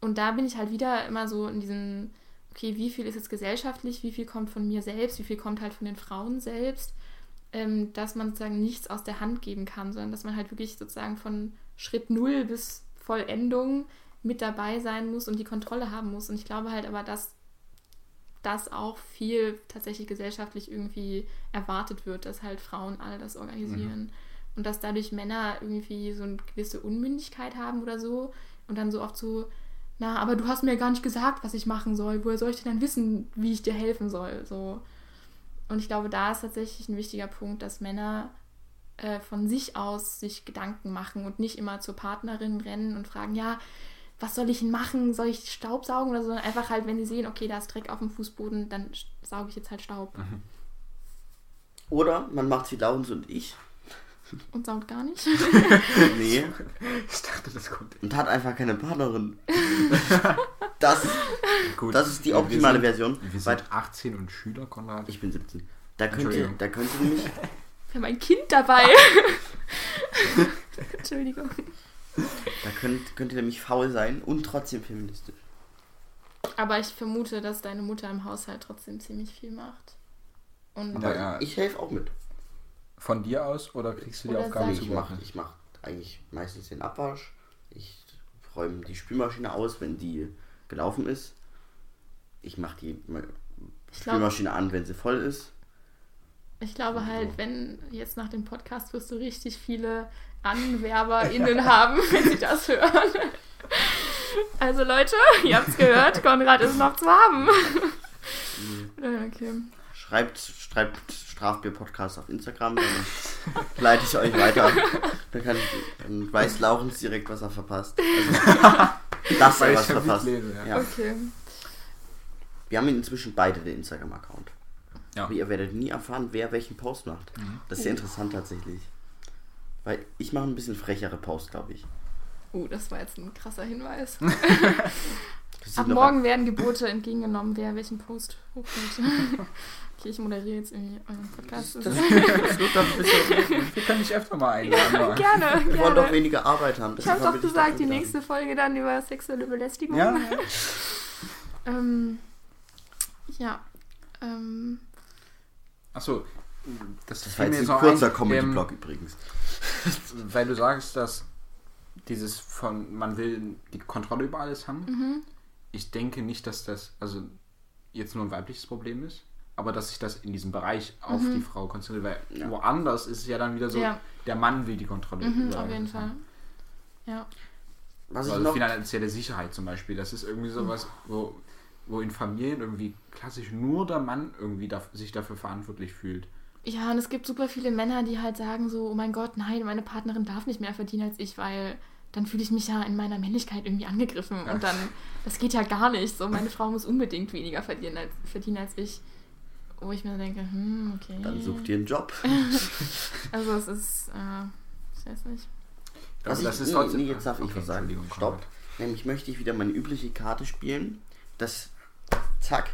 Und da bin ich halt wieder immer so in diesen, okay, wie viel ist jetzt gesellschaftlich, wie viel kommt von mir selbst, wie viel kommt halt von den Frauen selbst, ähm, dass man sozusagen nichts aus der Hand geben kann, sondern dass man halt wirklich sozusagen von Schritt Null bis Vollendung mit dabei sein muss und die Kontrolle haben muss. Und ich glaube halt aber, dass das auch viel tatsächlich gesellschaftlich irgendwie erwartet wird, dass halt Frauen alle das organisieren. Und dass dadurch Männer irgendwie so eine gewisse Unmündigkeit haben oder so und dann so oft so, na, aber du hast mir gar nicht gesagt, was ich machen soll. Woher soll ich denn dann wissen, wie ich dir helfen soll? So. Und ich glaube, da ist tatsächlich ein wichtiger Punkt, dass Männer äh, von sich aus sich Gedanken machen und nicht immer zur Partnerin rennen und fragen, ja, was soll ich denn machen? Soll ich Staub saugen oder so? Einfach halt, wenn sie sehen, okay, da ist Dreck auf dem Fußboden, dann sauge ich jetzt halt Staub. Mhm. Oder man macht wie Laurens und ich. Und saugt gar nicht. Nee. Ich dachte, das kommt. Und hat einfach keine Partnerin. Das, Gut. das ist die Wir optimale sind- Version. Wir Weil sind 18 und Schüler, Konrad. ich bin 17. Da könnt ihr, da könnt ihr nämlich, Wir haben ein Kind dabei. Entschuldigung. da könnt, könnt ihr nämlich faul sein und trotzdem feministisch. Aber ich vermute, dass deine Mutter im Haushalt trotzdem ziemlich viel macht. Und Ja, ja. Ich helfe auch mit. Von dir aus oder kriegst du die Oder Aufgabe Ich zu mache machen? ich mach eigentlich meistens den Abwasch. Ich räume die Spülmaschine aus, wenn die gelaufen ist. Ich mache die Ich glaub- Spülmaschine an, wenn sie voll ist. ich glaube halt, wenn jetzt nach dem Podcast wirst du richtig viele AnwerberInnen haben, wenn sie das hören. Also Leute, ihr habt's gehört, Konrad ist noch zu haben. Äh, okay. Schreibt, schreibt Strafbier-Podcast auf Instagram, dann leite ich euch weiter. Dann, kann, dann weiß Laurens direkt, was er verpasst. Also, dass er was verpasst. mitlese, ja. Ja. Okay. Wir haben inzwischen beide den Instagram-Account. Ja. Aber ihr werdet nie erfahren, wer welchen Post macht. Mhm. Das ist sehr interessant tatsächlich. Weil ich mache ein bisschen frechere Posts, glaube ich. Uh, das war jetzt ein krasser Hinweis. Ab morgen werden Gebote entgegengenommen, wer welchen Post hochlädt. Okay, ich moderiere jetzt irgendwie euren Podcast. Das, das wird doch ein bisschen. Wir können dich öfter mal einladen. aber- gerne, Wir wollen doch gerne. weniger Arbeit haben. Ich habe doch gesagt, die nächste Folge dann über sexuelle Belästigung. Ja, Ähm, ja. Ähm, achso. Das, Das war jetzt so ein kurzer ein, Comedy-Blog übrigens. Ähm, weil du sagst, dass dieses von, man will die Kontrolle über alles haben. mhm. Ich denke nicht, dass das, also jetzt nur ein weibliches Problem ist, aber dass sich das in diesem Bereich auf die Frau konzentriert, weil Ja. woanders ist es ja dann wieder so, Ja. der Mann will die Kontrolle Mhm, über auf jeden Fall. Ja. Was ich Also noch. finanzielle Sicherheit zum Beispiel, das ist irgendwie sowas, wo, wo in Familien irgendwie klassisch nur der Mann irgendwie da, sich dafür verantwortlich fühlt. Ja, und es gibt super viele Männer, die halt sagen so, oh mein Gott, nein, meine Partnerin darf nicht mehr verdienen als ich, weil dann fühle ich mich ja in meiner Männlichkeit irgendwie angegriffen. Und dann, das geht ja gar nicht. So, meine Frau muss unbedingt weniger verdienen als, verdienen als ich. Wo ich mir denke, hm, okay. Dann sucht ihr einen Job. Also es ist, äh, ich weiß nicht. Ich Was glaube, das ich, ist nee, trotzdem- nee, jetzt darf ich Okay, was sagen. Stopp. Nämlich möchte ich wieder meine übliche Karte spielen. Das. Zack.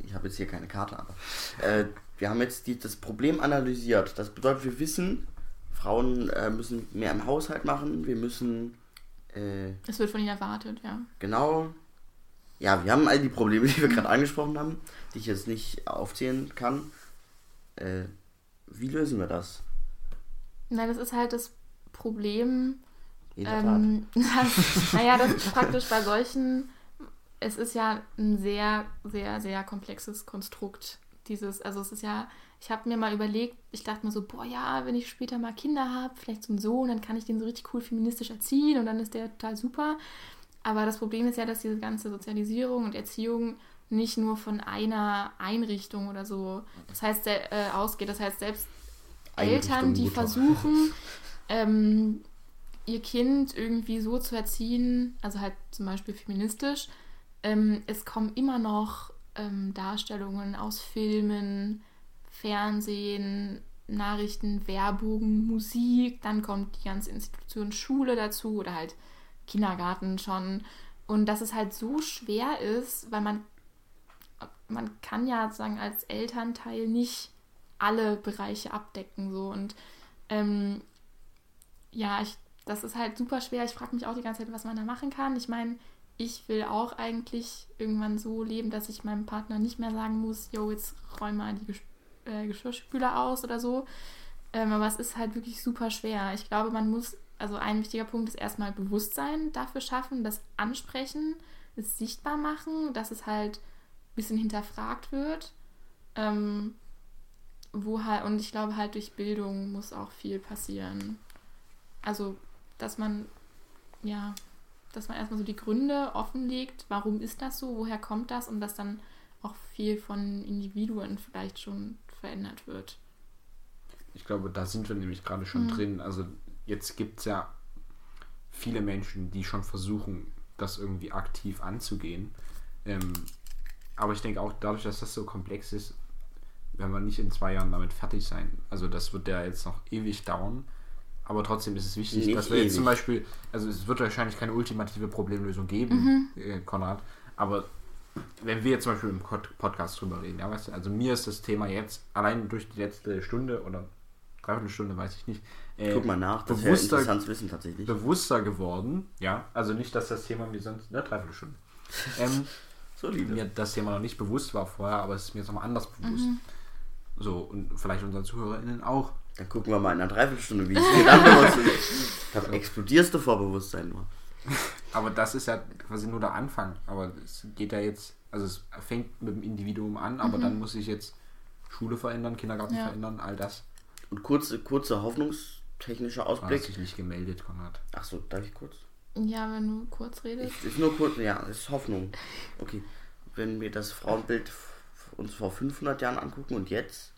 Ich habe jetzt hier keine Karte, aber. Äh, wir haben jetzt die, das Problem analysiert. Das bedeutet, wir wissen, Frauen äh, müssen mehr im Haushalt machen. Wir müssen. Äh, Es wird von ihnen erwartet, ja. genau. Ja, wir haben all die Probleme, die wir gerade angesprochen haben, die ich jetzt nicht aufzählen kann. Äh, wie lösen wir das? Nein, das ist halt das Problem, Ähm, das, naja, das ist praktisch bei solchen, es ist ja ein sehr, sehr, sehr komplexes Konstrukt. Dieses, also es ist ja, ich habe mir mal überlegt, ich dachte mir so, boah ja, wenn ich später mal Kinder habe, vielleicht so einen Sohn, dann kann ich den so richtig cool feministisch erziehen und dann ist der total super. Aber das Problem ist ja, dass diese ganze Sozialisierung und Erziehung nicht nur von einer Einrichtung oder so, das heißt, äh, ausgeht. Das heißt, selbst Eltern, die Mutter. versuchen, ähm, ihr Kind irgendwie so zu erziehen, also halt zum Beispiel feministisch, ähm, es kommen immer noch ähm, Darstellungen aus Filmen, Fernsehen, Nachrichten, Werbung, Musik, dann kommt die ganze Institution Schule dazu oder halt Kindergarten schon. Und dass es halt so schwer ist, weil man, man kann ja sagen, als Elternteil nicht alle Bereiche abdecken. So. Und ähm, ja, ich, das ist halt super schwer. Ich frage mich auch die ganze Zeit, was man da machen kann. Ich meine, ich will auch eigentlich irgendwann so leben, dass ich meinem Partner nicht mehr sagen muss, yo, jetzt räum mal die Gesch äh, Geschirrspüler aus oder so. Ähm, aber es ist halt wirklich super schwer. Ich glaube, man muss, also ein wichtiger Punkt ist erstmal Bewusstsein dafür schaffen, das ansprechen, es sichtbar machen, dass es halt bisschen hinterfragt wird. Ähm, wo halt, und ich glaube halt durch Bildung muss auch viel passieren. Also, dass man, ja, dass man erstmal so die Gründe offenlegt, warum ist das so, woher kommt das und dass dann auch viel von Individuen vielleicht schon verändert wird. Ich glaube, da sind wir nämlich gerade schon Mhm. drin. Also jetzt gibt es ja viele Menschen, die schon versuchen, das irgendwie aktiv anzugehen. Ähm, aber ich denke auch dadurch, dass das so komplex ist, werden wir nicht in zwei Jahren damit fertig sein. Also das wird ja jetzt noch ewig dauern. Aber trotzdem ist es wichtig, Nicht dass wir jetzt zum ewig. Beispiel, also es wird wahrscheinlich keine ultimative Problemlösung geben, Mhm. äh, Konrad, aber wenn wir jetzt zum Beispiel im Pod- Podcast drüber reden, ja, weißt du, also mir ist das Thema jetzt allein durch die letzte Stunde oder dreiviertel Stunde, weiß ich nicht, äh, Guck mal nach, das wäre bewusster, interessant zu wissen tatsächlich. bewusster geworden, ja, also nicht, dass das Thema mir sonst, ne, dreiviertel Stunde, ähm, Solide. mir das Thema noch nicht bewusst war vorher, aber es ist mir jetzt nochmal anders bewusst. So, und vielleicht unseren ZuhörerInnen auch. Dann gucken wir mal in einer Dreiviertelstunde, wie es dir dann ist. Explodierst du vor Bewusstsein nur. Aber das ist ja quasi nur der Anfang. Aber es geht ja jetzt, also es fängt mit dem Individuum an, aber dann muss sich jetzt Schule verändern, Kindergarten Ja. verändern, all das. Und kurze, kurze hoffnungstechnischer Du hast Ausblick. dich nicht gemeldet, Konrad. Ach so, darf ich kurz? Ja, wenn du kurz redest. Ist, ist nur kurz, ja, ist Hoffnung. Okay. Wenn wir das Frauenbild f- uns vor 500 Jahren angucken und jetzt,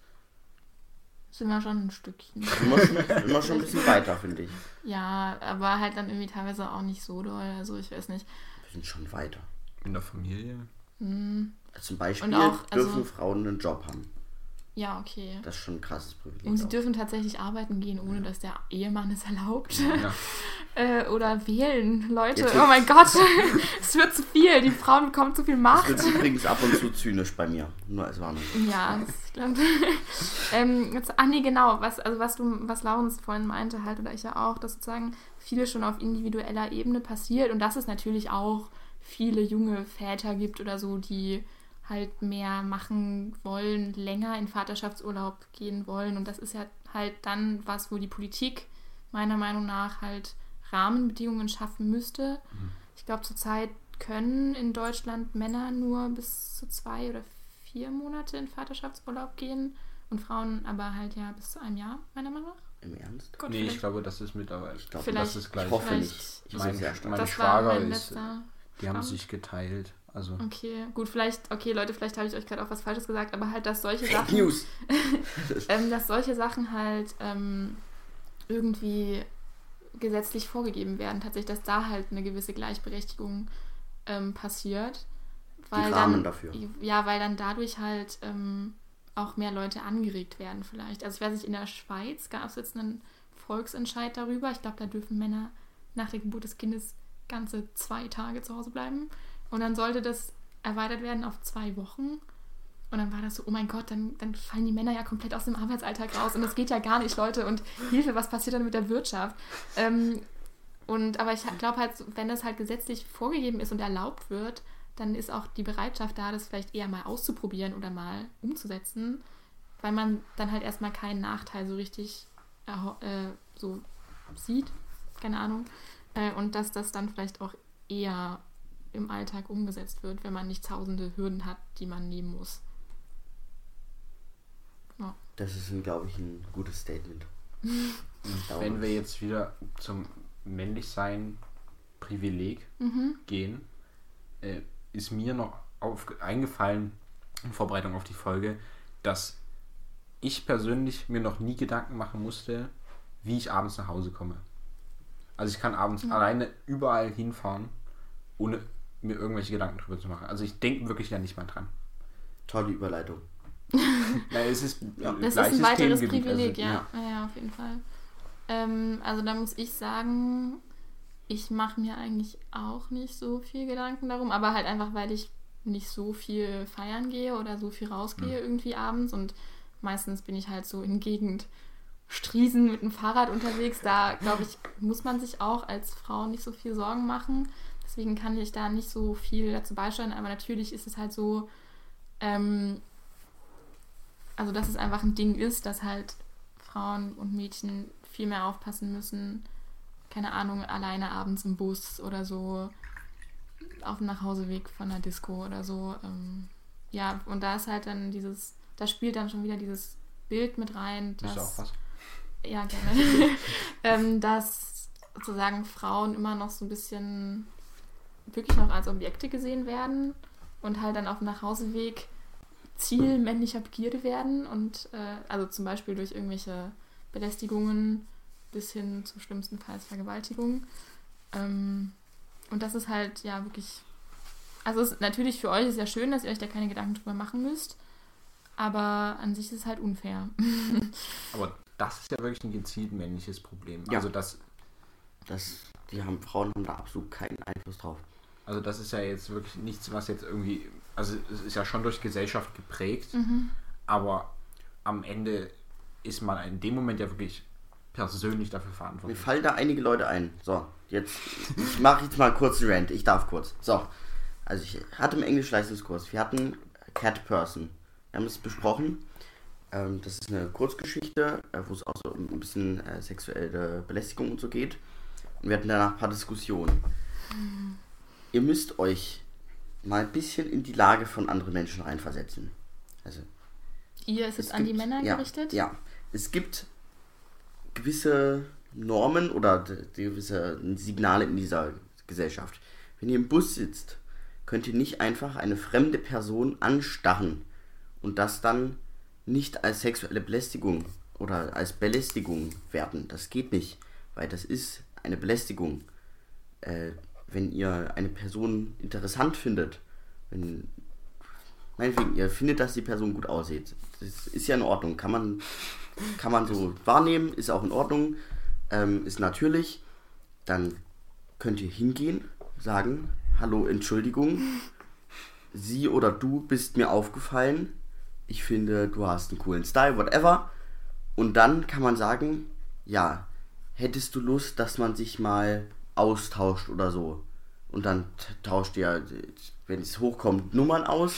Sind wir schon ein Stückchen. sind wir schon, sind wir schon ein bisschen weiter, finde ich. Ja, aber halt dann irgendwie teilweise auch nicht so doll. Also ich weiß nicht. Wir sind schon weiter. In der Familie. Hm, Zum Beispiel auch, also- dürfen Frauen einen Job haben. Ja, okay. Das ist schon ein krasses Privileg. Und sie auch. dürfen tatsächlich arbeiten gehen, ohne dass der Ehemann es erlaubt. Ja. äh, oder wählen, Leute. Jetzt Oh mein Gott, es wird zu viel. Die Frauen bekommen zu viel Das Macht. wird übrigens ab und zu zynisch bei mir. Nur als Warnung. Ja, ich glaube. ähm, jetzt, ah nee, genau, was, also was du, was Laurens vorhin meinte halt, oder ich ja auch, dass sozusagen viel schon auf individueller Ebene passiert und dass es natürlich auch viele junge Väter gibt oder so, die halt mehr machen wollen, länger in Vaterschaftsurlaub gehen wollen. Und das ist ja halt dann was, wo die Politik meiner Meinung nach halt Rahmenbedingungen schaffen müsste. Ich glaube, zurzeit können in Deutschland Männer nur bis zu zwei oder vier Monate in Vaterschaftsurlaub gehen und Frauen aber halt ja bis zu einem Jahr, meiner Meinung nach. Im Ernst? Gott, Nee, ich glaube, das ist mittlerweile. Ich glaube, das ist gleich. Ich hoffe Vielleicht- nicht. Ich Mein- bin sehr stark. mein- Schwager ist-. Die haben sich geteilt. Also. Okay, gut, vielleicht, okay, Leute, vielleicht habe ich euch gerade auch was Falsches gesagt, aber halt, dass solche Sachen. News. ähm, dass solche Sachen halt ähm, irgendwie gesetzlich vorgegeben werden. Tatsächlich, dass da halt eine gewisse Gleichberechtigung ähm, passiert. Weil Rahmen dann, dafür. Ja, weil dann dadurch halt ähm, auch mehr Leute angeregt werden vielleicht. Also ich weiß nicht, in der Schweiz gab es jetzt einen Volksentscheid darüber. Ich glaube, da dürfen Männer nach der Geburt des Kindes ganze zwei Tage zu Hause bleiben. Und dann sollte das erweitert werden auf zwei Wochen. Und dann war das so, oh mein Gott, dann, dann fallen die Männer ja komplett aus dem Arbeitsalltag raus. Und das geht ja gar nicht, Leute. Und Hilfe, was passiert dann mit der Wirtschaft? Ähm, und aber ich glaube halt, wenn das halt gesetzlich vorgegeben ist und erlaubt wird, dann ist auch die Bereitschaft da, das vielleicht eher mal auszuprobieren oder mal umzusetzen, weil man dann halt erstmal keinen Nachteil so richtig äh, so sieht, keine Ahnung. Äh, und dass das dann vielleicht auch eher im Alltag umgesetzt wird, wenn man nicht tausende Hürden hat, die man nehmen muss. Das ist, glaube ich, ein gutes Statement. Wenn wir jetzt wieder zum Männlichsein Privileg Mhm. gehen, äh, ist mir noch auf, eingefallen in Vorbereitung auf die Folge, dass ich persönlich mir noch nie Gedanken machen musste, wie ich abends nach Hause komme. Also ich kann abends alleine überall hinfahren, ohne mir irgendwelche Gedanken drüber zu machen. Also ich denke wirklich ja nicht mal dran. Tolle Überleitung. Ja, es ist Ja. Das ist ein weiteres Themengebiet, Privileg, also, ja. ja. Ja, auf jeden Fall. Ähm, also da muss ich sagen, ich mache mir eigentlich auch nicht so viel Gedanken darum, aber halt einfach, weil ich nicht so viel feiern gehe oder so viel rausgehe irgendwie abends und meistens bin ich halt so in Gegend Striesen mit dem Fahrrad unterwegs. Da, glaube ich, muss man sich auch als Frau nicht so viel Sorgen machen. Deswegen kann ich da nicht so viel dazu beisteuern, aber natürlich ist es halt so, ähm, also dass es einfach ein Ding ist, dass halt Frauen und Mädchen viel mehr aufpassen müssen. Keine Ahnung, alleine abends im Bus oder so auf dem Nachhauseweg von der Disco oder so. Ähm, ja, und da ist halt dann dieses, da spielt dann schon wieder dieses Bild mit rein, Willst du auch dass, was? ja, gerne, ähm, dass sozusagen Frauen immer noch so ein bisschen wirklich noch als Objekte gesehen werden und halt dann auf dem Nachhauseweg Ziel männlicher Begierde werden und äh, also zum Beispiel durch irgendwelche Belästigungen bis hin zu schlimmstenfalls Vergewaltigung. Ähm, und das ist halt ja wirklich. Also es, natürlich für euch ist ja schön, dass ihr euch da keine Gedanken drüber machen müsst. Aber an sich ist es halt unfair. Aber das ist ja wirklich ein gezielt männliches Problem. Ja. Also das, Das, die haben, Frauen haben da absolut keinen Einfluss drauf. Also das ist ja jetzt wirklich nichts, was jetzt irgendwie, also es ist ja schon durch Gesellschaft geprägt, Mhm. aber am Ende ist man in dem Moment ja wirklich persönlich dafür Mir verantwortlich. fallen da einige Leute ein. So, jetzt, ich mache jetzt mal kurz einen Rant. Ich darf kurz. So, also ich hatte im Englisch-Leistungskurs, wir hatten Cat Person. Wir haben es besprochen. Ähm, das ist eine Kurzgeschichte, äh, wo es auch so ein bisschen äh, sexuelle Belästigung und so geht. Und wir hatten danach ein paar Diskussionen. Ihr müsst euch mal ein bisschen in die Lage von anderen Menschen reinversetzen. Also Ihr ist es es an die gibt- Männer ja, gerichtet? Ja, es gibt gewisse Normen oder gewisse Signale in dieser Gesellschaft. Wenn ihr im Bus sitzt, könnt ihr nicht einfach eine fremde Person anstarren und das dann nicht als sexuelle Belästigung oder als Belästigung werten. Das geht nicht, weil das ist eine Belästigung. Äh, wenn ihr eine Person interessant findet, wenn meinetwegen, ihr findet, dass die Person gut aussieht. Das ist ja in Ordnung. Kann man, kann man so wahrnehmen, ist auch in Ordnung, ähm, ist natürlich. Dann könnt ihr hingehen, sagen, hallo, Entschuldigung, sie oder du bist mir aufgefallen. Ich finde, du hast einen coolen Style, whatever. Und dann kann man sagen, ja, hättest du Lust, dass man sich mal austauscht oder so. Und dann tauscht ihr, wenn es hochkommt, Nummern aus.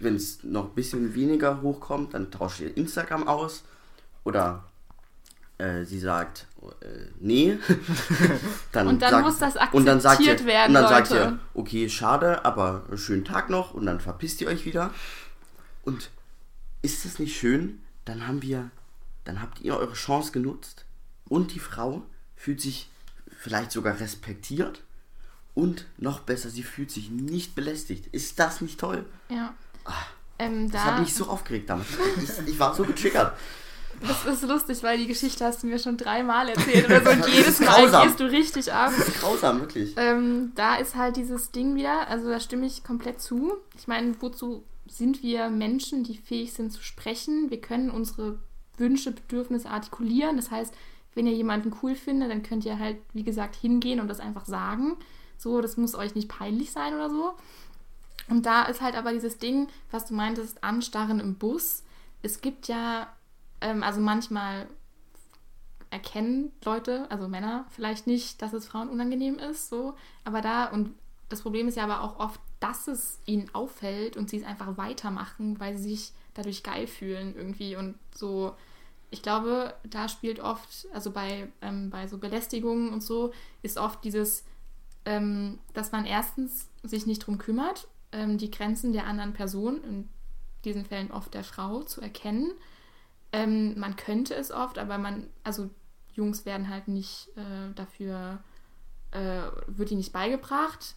Wenn es noch ein bisschen weniger hochkommt, dann tauscht ihr Instagram aus. Oder äh, sie sagt, äh, nee. dann Und dann muss das und dann sagt ihr, akzeptiert werden, Und dann sagt Leute. ihr, okay, schade, aber schönen Tag noch. Und dann verpisst ihr euch wieder. Und ist das nicht schön? Dann haben wir, dann habt ihr eure Chance genutzt und die Frau fühlt sich vielleicht sogar respektiert und noch besser, sie fühlt sich nicht belästigt. Ist das nicht toll? Ja. Ähm, Das da, hat mich so aufgeregt damals. Ich, ich war so getriggert. das ist lustig, weil die Geschichte hast du mir schon dreimal erzählt oder so. Und Das jedes ist Mal grausam. gehst du richtig ab. Grausam, wirklich. Ähm, da ist halt dieses Ding wieder, also da stimme ich komplett zu. Ich meine, wozu sind wir Menschen, die fähig sind zu sprechen? Wir können unsere Wünsche, Bedürfnisse artikulieren. Das heißt, wenn ihr jemanden cool findet, dann könnt ihr halt, wie gesagt, hingehen und das einfach sagen. So, das muss euch nicht peinlich sein oder so. Und da ist halt aber dieses Ding, was du meintest, Anstarren im Bus. Es gibt ja, ähm, also manchmal erkennen Leute, also Männer, vielleicht nicht, dass es Frauen unangenehm ist, so. Aber da, und das Problem ist ja aber auch oft, dass es ihnen auffällt und sie es einfach weitermachen, weil sie sich dadurch geil fühlen irgendwie und so. Ich glaube, da spielt oft, also bei, ähm, bei so Belästigungen und so, ist oft dieses, ähm, dass man erstens sich nicht drum kümmert, ähm, die Grenzen der anderen Person, in diesen Fällen oft der Frau, zu erkennen. Ähm, man könnte es oft, aber man, also Jungs werden halt nicht äh, dafür, äh, wird ihnen nicht beigebracht.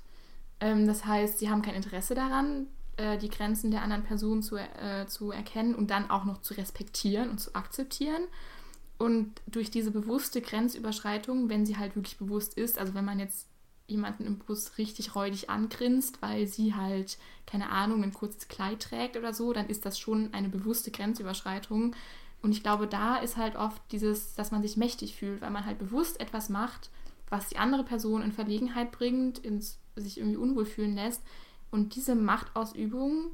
Ähm, das heißt, sie haben kein Interesse daran, äh, die Grenzen der anderen Person zu, äh, zu erkennen und dann auch noch zu respektieren und zu akzeptieren. Und durch diese bewusste Grenzüberschreitung, wenn sie halt wirklich bewusst ist, also wenn man jetzt jemanden im Bus richtig räudig angrinst, weil sie halt, keine Ahnung, ein kurzes Kleid trägt oder so, dann ist das schon eine bewusste Grenzüberschreitung. Und ich glaube, da ist halt oft dieses, dass man sich mächtig fühlt, weil man halt bewusst etwas macht, was die andere Person in Verlegenheit bringt, ins, sich irgendwie unwohl fühlen lässt. Und diese Machtausübung,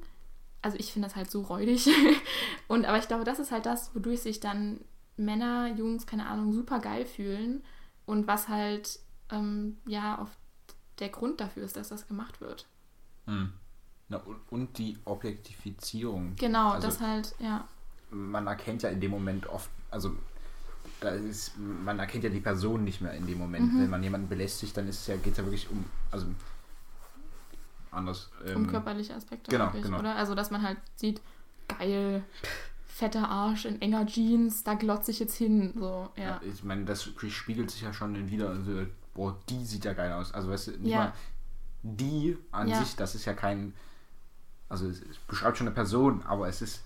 also ich finde das halt so räudig. Und aber ich glaube, das ist halt das, wodurch sich dann Männer, Jungs, keine Ahnung, super geil fühlen. Und was halt, ähm, ja, auf der Grund dafür ist, dass das gemacht wird. Hm. Na, und, und die Objektifizierung. Genau, Also, das halt, ja. man erkennt ja in dem Moment oft, also da ist, man erkennt ja die Person nicht mehr in dem Moment. Mhm. Wenn man jemanden belästigt, dann ist es ja, geht es ja wirklich um, also anders. Um Ähm, körperliche Aspekte, genau, wirklich, genau. oder? Also, dass man halt sieht, geil, fetter Arsch in enger Jeans, da glotze ich jetzt hin, so, ja. ja, ich meine, das spiegelt sich ja schon in wieder. Also, boah, die sieht ja geil aus. Also, weißt du, nicht Ja. mal die an Ja. sich, das ist ja kein. Also, es, es beschreibt schon eine Person, aber es ist.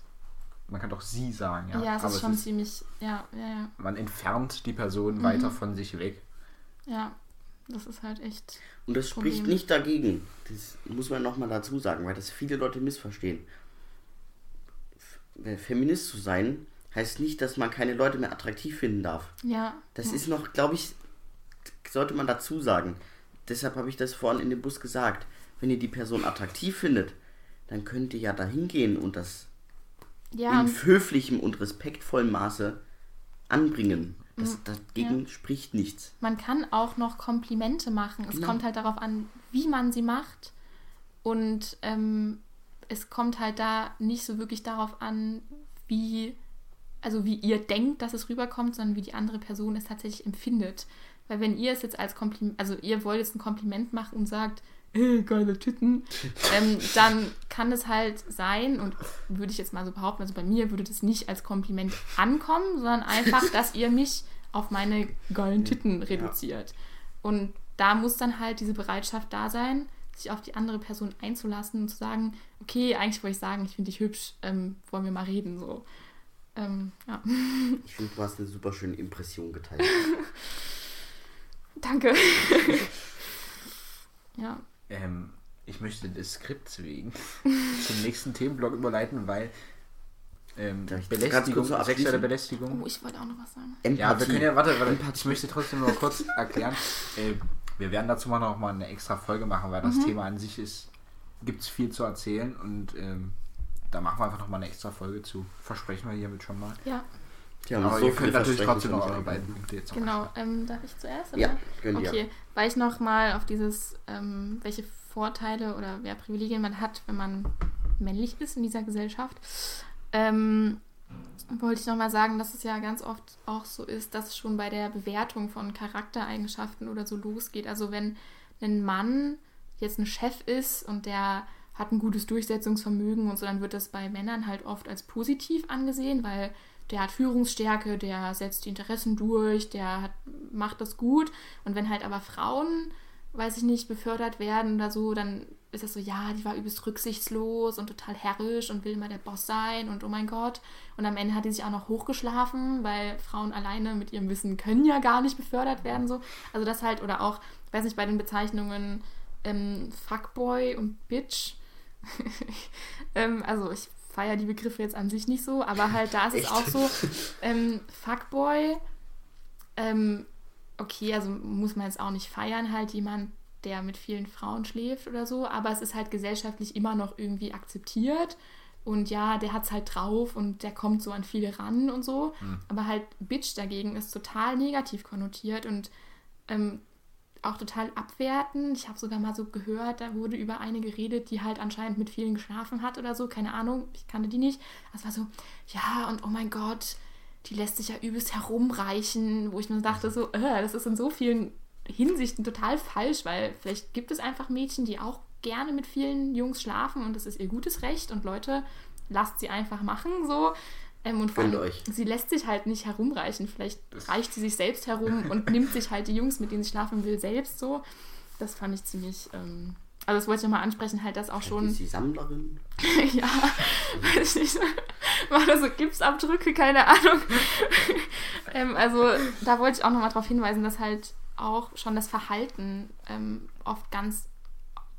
Man kann doch sie sagen, ja. Ja, es aber ist schon ziemlich, ja, ja, ja, man entfernt die Person Mhm. weiter von sich weg. ja. Das ist halt echt, Und das spricht Problem. nicht dagegen. Das muss man nochmal dazu sagen, weil das viele Leute missverstehen. Feminist zu sein heißt nicht, dass man keine Leute mehr attraktiv finden darf. ja. Das ja. ist noch, glaube ich, sollte man dazu sagen. Deshalb habe ich das vorhin in dem Bus gesagt. Wenn ihr die Person attraktiv findet, dann könnt ihr ja dahin gehen und das ja, in höflichem und respektvollem Maße anbringen. Das, dagegen spricht nichts. Man kann auch noch Komplimente machen. Es Genau. kommt halt darauf an, wie man sie macht. Und ähm, es kommt halt da nicht so wirklich darauf an, wie, also wie ihr denkt, dass es rüberkommt, sondern wie die andere Person es tatsächlich empfindet. Weil wenn ihr es jetzt als Kompliment, also ihr wollt jetzt ein Kompliment machen und sagt, hey, geile Titten, ähm, dann kann es halt sein, und würde ich jetzt mal so behaupten, also bei mir würde das nicht als Kompliment ankommen, sondern einfach, dass ihr mich auf meine geilen Titten reduziert. Und da muss dann halt diese Bereitschaft da sein, sich auf die andere Person einzulassen und zu sagen, okay, eigentlich wollte ich sagen, ich finde dich hübsch, ähm, wollen wir mal reden, so. Ähm, ja. Ich finde, du hast eine super schöne Impression geteilt. Danke. ja. Ähm, ich möchte des Skripts wegen zum nächsten Themenblock überleiten, weil ähm, Belästigung, noch sexuelle? Belästigung. Oh, ich wollte auch noch was sagen. Empathie. Ja, wir können ja, warte, warte ich möchte trotzdem noch kurz erklären. Äh, wir werden dazu mal noch mal eine extra Folge machen, weil das Thema an sich ist, gibt es viel zu erzählen und ähm, da machen wir einfach noch mal eine extra Folge zu. Versprechen wir hiermit schon mal. Ja, Die haben Aber so ihr könnt natürlich trotzdem noch eure eingegeben. beiden Punkte jetzt auch genau. Ähm, darf ich zuerst? Ja, oder? gönn dir. Okay, weil ich nochmal auf dieses, ähm, welche Vorteile oder ja, Privilegien man hat, wenn man männlich ist in dieser Gesellschaft, ähm, wollte ich nochmal sagen, dass es ja ganz oft auch so ist, dass es schon bei der Bewertung von Charaktereigenschaften oder so losgeht. Also wenn ein Mann jetzt ein Chef ist und der hat ein gutes Durchsetzungsvermögen und so, dann wird das bei Männern halt oft als positiv angesehen, weil der hat Führungsstärke, der setzt die Interessen durch, der hat, macht das gut. Und wenn halt aber Frauen, weiß ich nicht, befördert werden oder so, dann ist das so, ja, die war übelst rücksichtslos und total herrisch und will immer der Boss sein und oh mein Gott. Und am Ende hat die sich auch noch hochgeschlafen, weil Frauen alleine mit ihrem Wissen können ja gar nicht befördert werden. So. Also das halt, oder auch, weiß nicht, bei den Bezeichnungen ähm, Fuckboy und Bitch. ähm, also ich feiere die Begriffe jetzt an sich nicht so, aber halt da ist es auch so, ähm, Fuckboy, ähm, okay, also muss man jetzt auch nicht feiern, halt jemand, der mit vielen Frauen schläft oder so, aber es ist halt gesellschaftlich immer noch irgendwie akzeptiert. Und ja, der hat's halt drauf und der kommt so an viele ran und so. Aber halt Bitch dagegen ist total negativ konnotiert und ähm, auch total abwertend. Ich habe sogar mal so gehört, da wurde über eine geredet, die halt anscheinend mit vielen geschlafen hat oder so. Keine Ahnung, ich kannte die nicht. Das war so, ja, und oh mein Gott, die lässt sich ja übelst herumreichen, wo ich mir dachte, so, äh, das ist in so vielen Hinsichten total falsch, weil vielleicht gibt es einfach Mädchen, die auch gerne mit vielen Jungs schlafen und das ist ihr gutes Recht und Leute, lasst sie einfach machen so. Ähm, und vor allem, euch. sie lässt sich halt nicht herumreichen. Vielleicht reicht sie sich selbst herum und nimmt sich halt die Jungs, mit denen sie schlafen will, selbst so. Das fand ich ziemlich. Ähm, also, das wollte ich nochmal ansprechen, halt das auch schon. Ist sie Sammlerin? ja, weiß ich nicht. War da so Gipsabdrücke, keine Ahnung. ähm, also, da wollte ich auch nochmal darauf hinweisen, dass halt auch schon das Verhalten ähm, oft ganz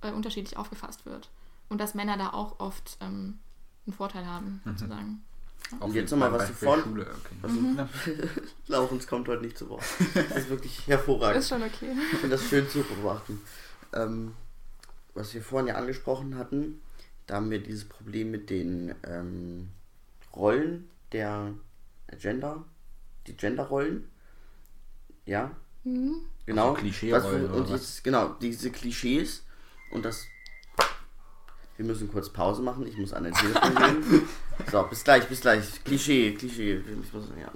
äh, unterschiedlich aufgefasst wird. Und dass Männer da auch oft ähm, einen Vorteil haben, sozusagen. Auf Und jetzt nochmal was der vorhin- Schule, okay. Was du- Laurens kommt heute nicht zu Wort. Das ist wirklich hervorragend. Ist schon okay. Ich finde das schön zu beobachten. Ähm, was wir vorhin ja angesprochen hatten, da haben wir dieses Problem mit den ähm, Rollen der Gender, die Genderrollen. Ja, Mhm. genau. Also Klischee-Rollen genau, diese Klischees und das. Wir müssen kurz Pause machen, ich muss an den Telefon gehen. So, bis gleich, bis gleich. Klischee, Klischee. Ich muss, ja.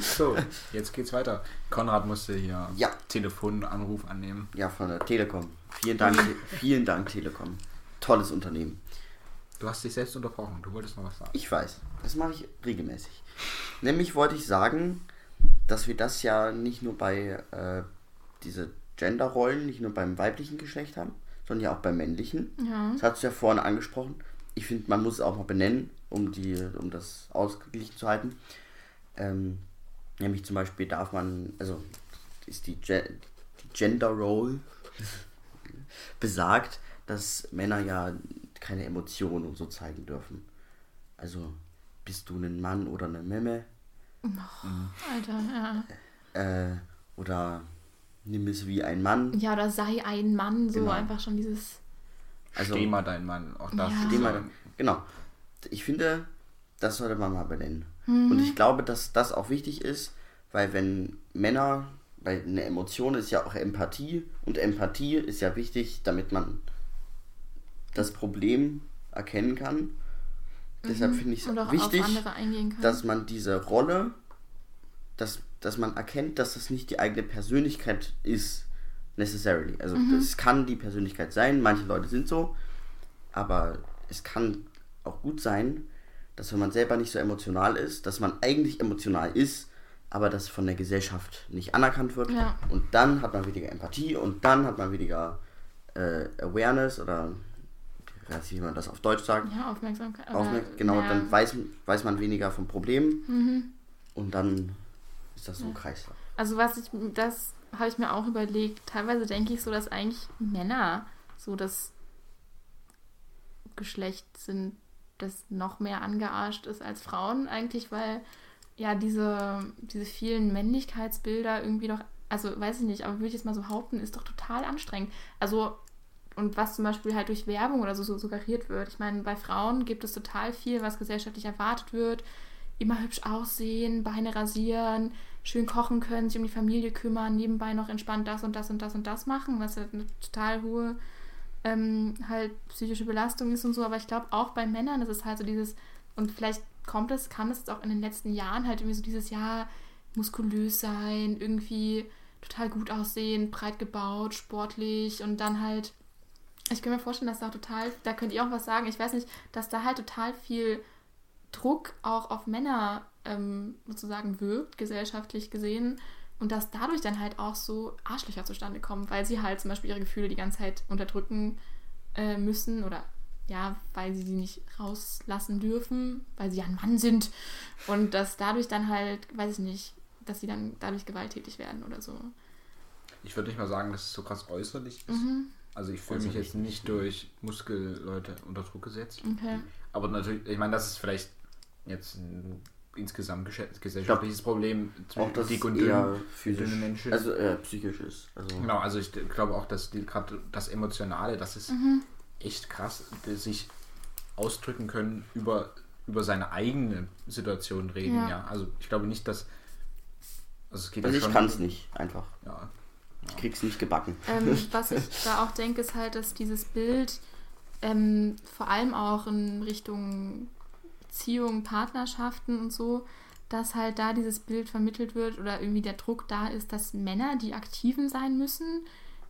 So, jetzt geht's weiter. Konrad musste hier Ja. Telefonanruf annehmen. Ja, von der Telekom. Vielen Dank, vielen Dank, Telekom. Tolles Unternehmen. Du hast dich selbst unterbrochen. Du wolltest noch was sagen. Ich weiß, das mache ich regelmäßig. Nämlich wollte ich sagen, dass wir das ja nicht nur bei äh, diese Genderrollen, nicht nur beim weiblichen Geschlecht haben, sondern ja auch beim männlichen. Ja. Das hast du ja vorhin angesprochen. Ich finde, man muss es auch mal benennen, um, die, um das ausgeglichen zu halten. Ähm, nämlich zum Beispiel darf man, also ist die, Ge die Gender Role besagt, dass Männer ja keine Emotionen und so zeigen dürfen. Also bist du ein Mann oder eine Memme Alter, ja. äh, oder nimm es wie ein Mann. Ja, oder sei ein Mann, so Genau. einfach schon dieses. Also Steh mal dein Mann. Auch das Ja. Steh mal, genau. Ich finde, das sollte man mal benennen. Und ich glaube, dass das auch wichtig ist, weil wenn Männer, weil eine Emotion ist ja auch Empathie und Empathie ist ja wichtig, damit man das Problem erkennen kann. Deshalb finde ich es wichtig, dass man diese Rolle, dass, dass man erkennt, dass das nicht die eigene Persönlichkeit ist, necessarily. Also es kann die Persönlichkeit sein, manche Leute sind so, aber es kann auch gut sein, dass wenn man selber nicht so emotional ist, dass man eigentlich emotional ist, aber das von der Gesellschaft nicht anerkannt wird. Ja. Und dann hat man weniger Empathie und dann hat man weniger äh, Awareness oder ich weiß nicht, wie man das auf Deutsch sagt. ja, Aufmerksamkeit. Aufmerk genau, ja. dann weiß, weiß man weniger vom Problem Mhm. und dann ist das so ein Kreislauf. Also was ich, das habe ich mir auch überlegt. Teilweise denke ich so, dass eigentlich Männer so das Geschlecht sind, das noch mehr angearscht ist als Frauen eigentlich, weil ja diese, diese vielen Männlichkeitsbilder irgendwie doch, also weiß ich nicht, aber würde ich jetzt mal so behaupten, ist doch total anstrengend. Also und was zum Beispiel halt durch Werbung oder so, so suggeriert wird. Ich meine, bei Frauen gibt es total viel, was gesellschaftlich erwartet wird. Immer hübsch aussehen, Beine rasieren, schön kochen können, sich um die Familie kümmern, nebenbei noch entspannt das und das und das und das machen, was eine total hohe ähm, halt psychische Belastung ist und so. Aber ich glaube auch bei Männern ist es halt so dieses, und vielleicht kommt es, kam es jetzt auch in den letzten Jahren halt irgendwie so dieses Jahr muskulös sein, irgendwie total gut aussehen, breit gebaut, sportlich und dann halt ich kann mir vorstellen, dass da total, da könnt ihr auch was sagen, ich weiß nicht, dass da halt total viel Druck auch auf Männer ähm, sozusagen wirkt, gesellschaftlich gesehen. Und dass dadurch dann halt auch so Arschlöcher zustande kommen, weil sie halt zum Beispiel ihre Gefühle die ganze Zeit unterdrücken äh, müssen oder ja, weil sie sie nicht rauslassen dürfen, weil sie ja ein Mann sind. Und dass dadurch dann halt, weiß ich nicht, dass sie dann dadurch gewalttätig werden oder so. Ich würde nicht mal sagen, dass es so krass äußerlich ist. Mhm. Also ich fühle mich Äußerlich jetzt nicht durch Muskelleute unter Druck gesetzt. Okay. Aber natürlich, ich meine, das ist vielleicht jetzt ein insgesamt gesellschaftliches Problem. Auch das dick und dünn, physisch, dünne Menschen. also äh, psychisch ist. Also, Genau, also ich glaube auch, dass die- gerade das Emotionale, das ist Mhm. echt krass, dass sich ausdrücken können über, über seine eigene Situation reden, Ja. ja. Also ich glaube nicht, dass. Also es geht also ja ich kann es nicht, einfach. Ja. Ich krieg's nicht gebacken. Ähm, was ich da auch denke, ist halt, dass dieses Bild ähm, vor allem auch in Richtung Beziehungen, Partnerschaften und so, dass halt da dieses Bild vermittelt wird oder irgendwie der Druck da ist, dass Männer die Aktiven sein müssen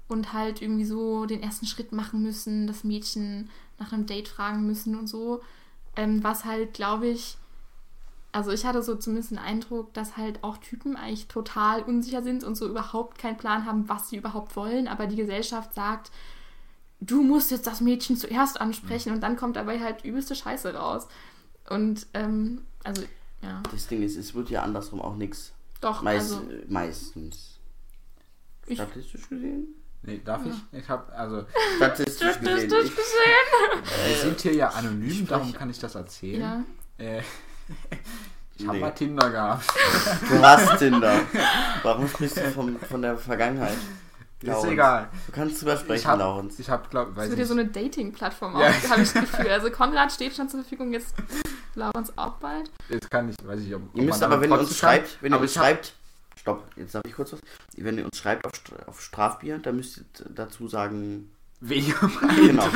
und halt irgendwie so den ersten Schritt machen müssen, das Mädchen nach einem Date fragen müssen und so. Ähm, was halt, glaube ich, also ich hatte so zumindest den Eindruck, dass halt auch Typen eigentlich total unsicher sind und so überhaupt keinen Plan haben, was sie überhaupt wollen, aber die Gesellschaft sagt, du musst jetzt das Mädchen zuerst ansprechen und dann kommt dabei halt übelste Scheiße raus. Und ähm, also ja, Das Ding ist, es wird ja andersrum auch nichts. doch, Meist, also äh, meistens. Ich- Statistisch gesehen? Nee, darf ich? Ich habe, also, Statistisch gesehen. statistisch Ich, gesehen. wir sind hier ja anonym, darum kann ich das erzählen. Ja, Äh, ich habe Nee. mal Tinder gehabt. du hast Tinder. Warum sprichst du vom, von der Vergangenheit? Ist Laurens. egal. Du kannst drüber Ich sprechen, habe, Laurens. ich habe, glaube es weiß wird ja so eine Dating-Plattform Ja. auch, habe ich das Gefühl. Also Konrad steht schon zur Verfügung, jetzt Laurens auch bald. Jetzt kann ich, weiß ich, ob, ob Ihr müsst aber, wenn ihr uns kann. schreibt, wenn ihr uns ich hab- schreibt, stopp, jetzt sage ich kurz was. Wenn ihr uns schreibt auf, auf Strafbier, dann müsst ihr dazu sagen, Weniger genau.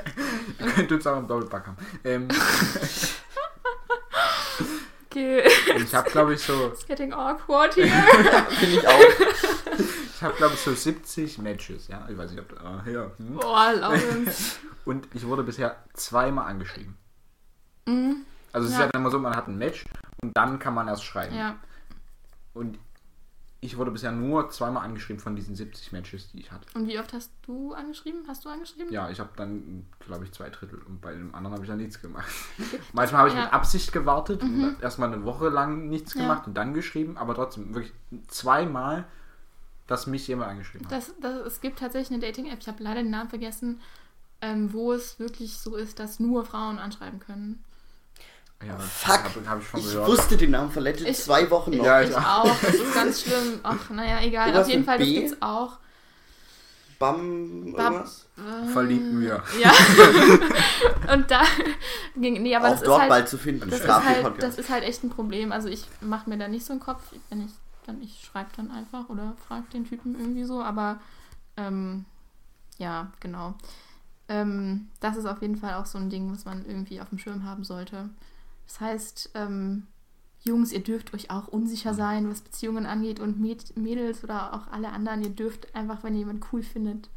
Ihr könnt uns auch im Doppelpack haben. Ähm, Okay, Und ich habe, glaube ich, so, it's getting awkward here. Finde ich auch. ich habe, glaube ich, so 70 Matches, ja. Ich weiß nicht, ob, ah, ja. Hm. Boah, Lawrence. Und ich wurde bisher zweimal angeschrieben. Mhm. Also es ist Ja. ja dann immer so, man hat ein Match und dann kann man erst schreiben. Ja, Und ich wurde bisher nur zweimal angeschrieben von diesen 70 Matches, die ich hatte. und wie oft hast du angeschrieben? Hast du angeschrieben? Ja, ich habe dann, glaube ich, zwei Drittel und bei dem anderen habe ich dann nichts gemacht. Manchmal habe ich Ja. mit Absicht gewartet und erstmal eine Woche lang nichts Ja. gemacht und dann geschrieben, aber trotzdem wirklich zweimal, dass mich jemand angeschrieben hat. Das, das, es gibt tatsächlich eine Dating-App, ich habe leider den Namen vergessen, ähm, wo es wirklich so ist, dass nur Frauen anschreiben können. Ja, Fuck. Habe hab ich schon Ich wusste den Namen von Legend Ich- zwei Wochen noch. Ja, Ich auch, das ist ganz schlimm. Ach, naja, egal. Auf jeden Fall, das B? gibt's auch. Bam, Bam. irgendwas? Verliebt mir. Ja. Und da ging. Nee, aber Auch das ist dort halt. bald zu finden. Das ist, halt, das ist halt echt ein Problem. Also ich mache mir da nicht so einen Kopf, wenn ich dann ich schreibe dann einfach oder frage den Typen irgendwie so, aber ähm, ja, genau. Ähm, das ist auf jeden Fall auch so ein Ding, was man irgendwie auf dem Schirm haben sollte. Das heißt, ähm, Jungs, ihr dürft euch auch unsicher sein, was Beziehungen angeht und Mäd Mädels oder auch alle anderen, ihr dürft einfach, wenn ihr jemanden cool findet,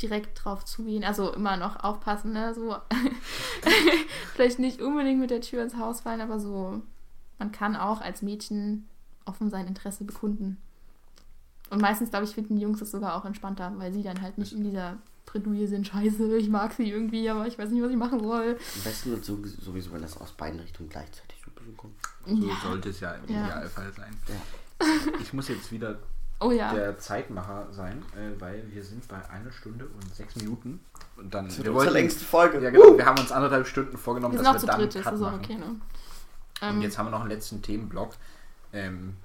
direkt drauf zugehen. Also immer noch aufpassen, ne? So vielleicht nicht unbedingt mit der Tür ins Haus fallen, aber so, man kann auch als Mädchen offen sein Interesse bekunden. Und meistens, glaube ich, finden die Jungs das sogar auch entspannter, weil sie dann halt nicht in dieser Bredouille sind, scheiße, ich mag sie irgendwie, aber ich weiß nicht, was ich machen soll. Am besten wird so- sowieso, wenn das aus beiden Richtungen gleichzeitig so kommt. So Ja. sollte es ja im Ja. Idealfall sein. Ja. Ich muss jetzt wieder Oh ja. der Zeitmacher sein, äh, weil wir sind bei einer Stunde und sechs Minuten. Und dann, Das wir unsere wollten, längste Folge. ja genau, wir haben uns anderthalb Stunden vorgenommen, Wir sind dass auch zu wir dann dritt, Cut ist auch machen. okay, ne? Und Ähm, jetzt haben wir noch einen letzten Themenblock, ähm,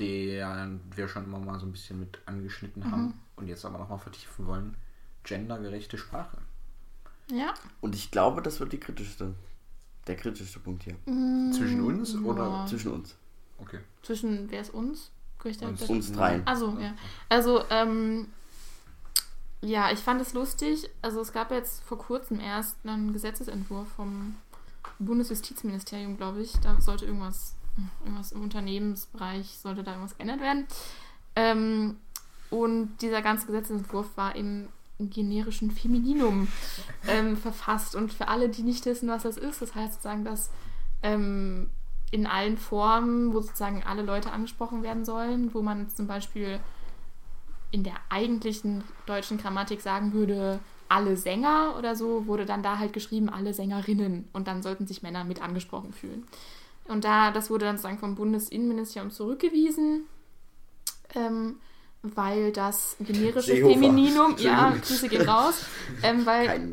den wir schon immer mal so ein bisschen mit angeschnitten Mhm. Und jetzt aber nochmal vertiefen wollen. Gendergerechte Sprache. ja. Und ich glaube, das wird die kritischste, der kritischste Punkt hier. Zwischen uns oder? Ja. Zwischen uns. Okay. Zwischen, wer ist uns? Uns. Uns dreien. Also, ja. Also, ähm, ja, ich fand es lustig. Also, es gab jetzt vor kurzem erst einen Gesetzesentwurf vom Bundesjustizministerium, glaube ich. Da sollte irgendwas, irgendwas im Unternehmensbereich, sollte da irgendwas geändert werden. Ähm, und dieser ganze Gesetzesentwurf war im generischen Femininum ähm, verfasst. Und für alle, die nicht wissen, was das ist, das heißt sozusagen, dass ähm, in allen Formen, wo sozusagen alle Leute angesprochen werden sollen, wo man zum Beispiel in der eigentlichen deutschen Grammatik sagen würde, alle Sänger oder so, wurde dann da halt geschrieben, alle Sängerinnen. Und dann sollten sich Männer mit angesprochen fühlen. Und da, das wurde dann sozusagen vom Bundesinnenministerium zurückgewiesen, ähm, weil das generische Seehofer. Femininum, ja. Grüße gehen raus, ähm, weil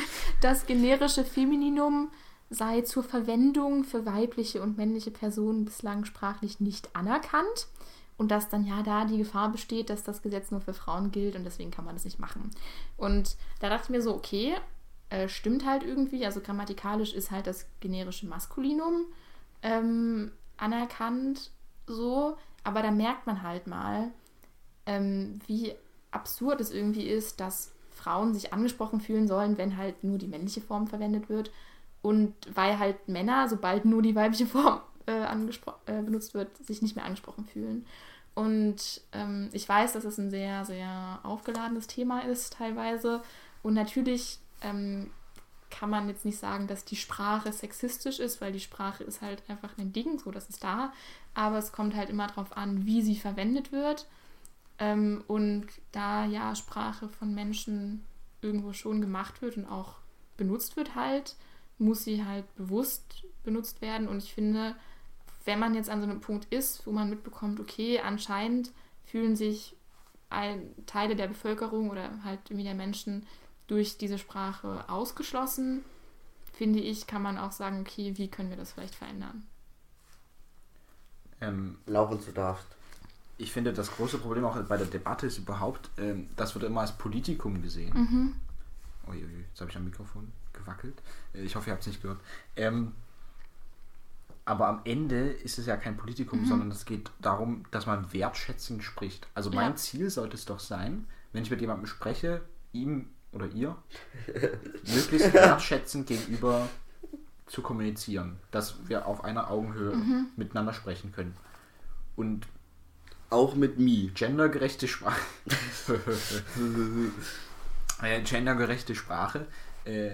das generische Femininum sei zur Verwendung für weibliche und männliche Personen bislang sprachlich nicht anerkannt und dass dann ja da die Gefahr besteht, dass das Gesetz nur für Frauen gilt und deswegen kann man das nicht machen. Und da dachte ich mir so, okay, äh, stimmt halt irgendwie, also grammatikalisch ist halt das generische Maskulinum ähm, anerkannt so, aber da merkt man halt mal, ähm, wie absurd es irgendwie ist, dass Frauen sich angesprochen fühlen sollen, wenn halt nur die männliche Form verwendet wird. Und weil halt Männer, sobald nur die weibliche Form äh, äh, benutzt wird, sich nicht mehr angesprochen fühlen. Und ähm, ich weiß, dass es ein sehr, sehr aufgeladenes Thema ist teilweise. Und natürlich ähm, kann man jetzt nicht sagen, dass die Sprache sexistisch ist, weil die Sprache ist halt einfach ein Ding, so das ist da. Aber es kommt halt immer darauf an, wie sie verwendet wird. Ähm, und da ja Sprache von Menschen irgendwo schon gemacht wird und auch benutzt wird halt, muss sie halt bewusst benutzt werden. Und ich finde, wenn man jetzt an so einem Punkt ist, wo man mitbekommt, okay, anscheinend fühlen sich ein, Teile der Bevölkerung oder halt irgendwie der Menschen durch diese Sprache ausgeschlossen, finde ich, kann man auch sagen, okay, wie können wir das vielleicht verändern? Ähm, Laurens, du darfst. Ich finde, das große Problem auch bei der Debatte ist überhaupt, ähm, das wird immer als Politikum gesehen. Mhm. Uiuiui, jetzt habe ich am Mikrofon gewackelt. Äh, Ich hoffe, ihr habt es nicht gehört. Ähm, aber am Ende ist es ja kein Politikum, Mhm. sondern es geht darum, dass man wertschätzend spricht. Also mein Ja. Ziel sollte es doch sein, wenn ich mit jemandem spreche, ihm oder ihr möglichst wertschätzend gegenüber zu kommunizieren, dass wir auf einer Augenhöhe Mhm. miteinander sprechen können. Und Auch mit Mi. gendergerechte Sprache. äh, gendergerechte Sprache äh,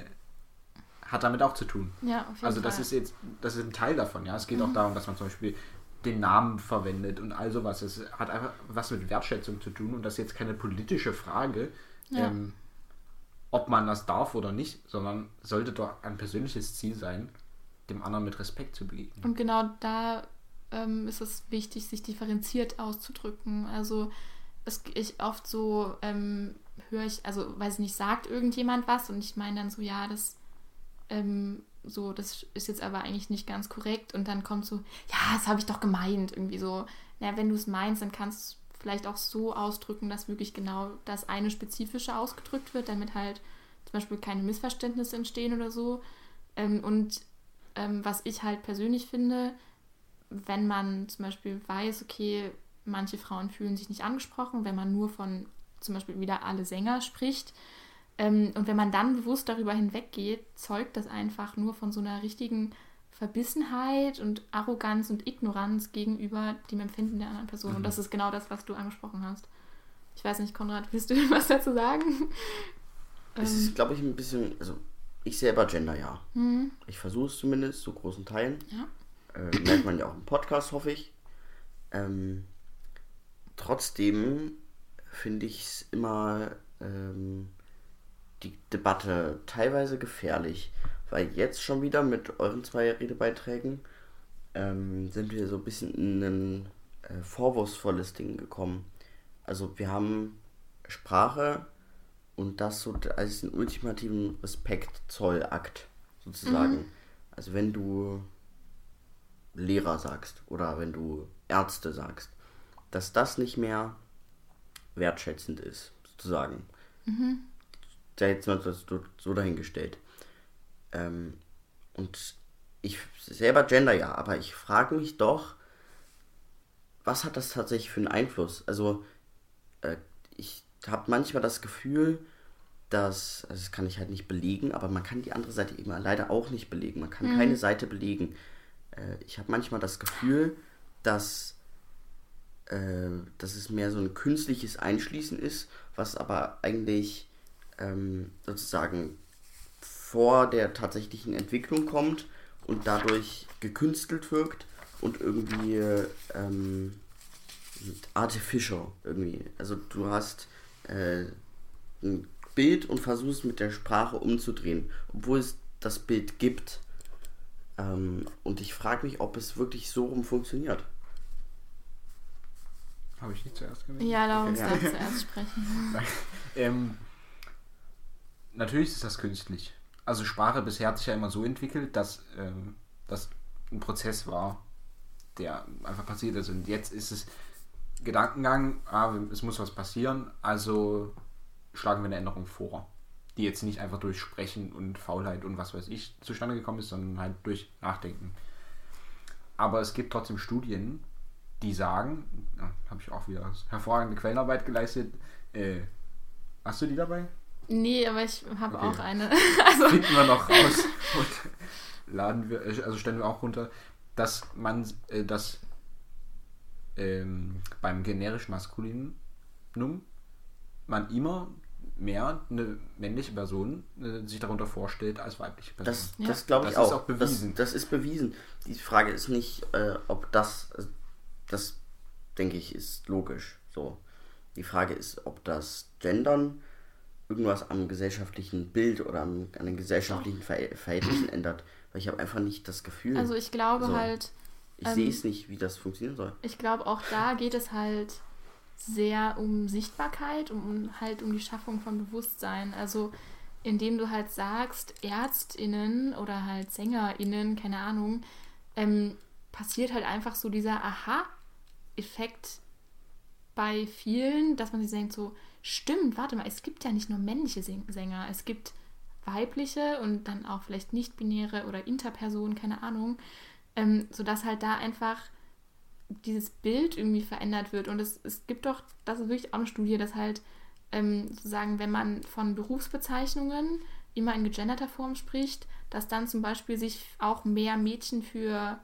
hat damit auch zu tun. Ja, auf jeden Also das Fall. Mhm. ist jetzt, das ist ein Teil davon, ja. Es geht auch darum, dass man zum Beispiel den Namen verwendet und all sowas. Es hat einfach was mit Wertschätzung zu tun und das ist jetzt keine politische Frage, Ja. ähm, ob man das darf oder nicht, sondern sollte doch ein persönliches Ziel sein, dem anderen mit Respekt zu begegnen. Und genau da ähm, ist es wichtig, sich differenziert auszudrücken. Also es ich oft so ähm, höre ich, also weiß ich nicht, sagt irgendjemand was und ich meine dann so, ja, das ähm, so, das ist jetzt aber eigentlich nicht ganz korrekt und dann kommt so, ja, das habe ich doch gemeint, irgendwie so. Na, wenn du es meinst, dann kannst du es vielleicht auch so ausdrücken, dass wirklich genau das eine Spezifische ausgedrückt wird, damit halt zum Beispiel keine Missverständnisse entstehen oder so. Ähm, und ähm, was ich halt persönlich finde, wenn man zum Beispiel weiß, okay, manche Frauen fühlen sich nicht angesprochen, wenn man nur von zum Beispiel wieder alle Sänger spricht. Ähm, und wenn man dann bewusst darüber hinweggeht, zeugt das einfach nur von so einer richtigen Verbissenheit und Arroganz und Ignoranz gegenüber dem Empfinden der anderen Person. Und das ist genau das, was du angesprochen hast. Ich weiß nicht, Konrad, willst du was dazu sagen? Es Ähm. ist, glaube ich, ein bisschen, also ich selber gender ja. Hm, Ich versuche es zumindest zu großen Teilen. ja. Äh, merkt man ja auch im Podcast, hoffe ich. Ähm, trotzdem finde ich es immer ähm, die Debatte teilweise gefährlich, weil jetzt schon wieder mit euren zwei Redebeiträgen ähm, sind wir so ein bisschen in ein äh, vorwurfsvolles Ding gekommen. Also wir haben Sprache und das so als einen ultimativen Respektzollakt sozusagen. Also wenn du Lehrer sagst oder wenn du Ärzte sagst, dass das nicht mehr wertschätzend ist, sozusagen. Da jetzt mal so- dahingestellt. Ähm, und ich selber gender ja, aber ich frage mich doch, was hat das tatsächlich für einen Einfluss? Also, äh, ich habe manchmal das Gefühl, dass, also das kann ich halt nicht belegen, aber man kann die andere Seite eben leider auch nicht belegen. Man kann keine Seite belegen. Äh, ich habe manchmal das Gefühl, dass, äh, dass es mehr so ein künstliches Einschließen ist, was aber eigentlich ähm, sozusagen vor der tatsächlichen Entwicklung kommt und dadurch gekünstelt wirkt und irgendwie ähm, artificial irgendwie. Also du hast äh, ein Bild und versuchst mit der Sprache umzudrehen, obwohl es das Bild gibt. Ähm, und ich frage mich, ob es wirklich so rum funktioniert. Habe ich nicht zuerst gesagt? Ja, lass uns Ja. da zuerst sprechen. Ähm, natürlich ist das künstlich. Also Sprache bisher hat sich ja immer so entwickelt, dass ähm, das ein Prozess war, der einfach passiert ist. Und jetzt ist es Gedankengang, ah, es muss was passieren, also schlagen wir eine Änderung vor, die jetzt nicht einfach durch Sprechen und Faulheit und was weiß ich zustande gekommen ist, sondern halt durch Nachdenken. Aber es gibt trotzdem Studien, die sagen, ja, habe ich auch wieder hervorragende Quellenarbeit geleistet, äh, Hast du die dabei? Nee, aber ich habe Okay. auch eine. Also, Finden wir noch raus und laden wir, also stellen wir auch runter, dass man, äh, dass ähm, beim generischen Maskulinum man immer mehr eine männliche Person äh, sich darunter vorstellt als weibliche Person. Das, Ja. das glaube ich Das ist auch. auch bewiesen. Das, das ist bewiesen. Die Frage ist nicht, äh, ob das, also das denke ich, ist logisch. So. Die Frage ist, ob das Gendern irgendwas am gesellschaftlichen Bild oder am, an den gesellschaftlichen Ver Verhältnissen ändert. Weil ich habe einfach nicht das Gefühl. also ich glaube So. halt, ich ähm, sehe es nicht, wie das funktionieren soll. ich glaube auch da geht es halt sehr um Sichtbarkeit, um, um halt um die Schaffung von Bewusstsein. Also indem du halt sagst, ÄrztInnen oder halt SängerInnen, keine Ahnung, ähm, passiert halt einfach so dieser Aha-Effekt bei vielen, dass man sich denkt so, stimmt, warte mal, es gibt ja nicht nur männliche Säng- Sänger, es gibt weibliche und dann auch vielleicht nicht-binäre oder Interpersonen, keine Ahnung, ähm, sodass halt da einfach dieses Bild irgendwie verändert wird. Und es, es gibt doch, das ist wirklich auch eine Studie, dass halt ähm, sozusagen, wenn man von Berufsbezeichnungen immer in gegenderter Form spricht, dass dann zum Beispiel sich auch mehr Mädchen für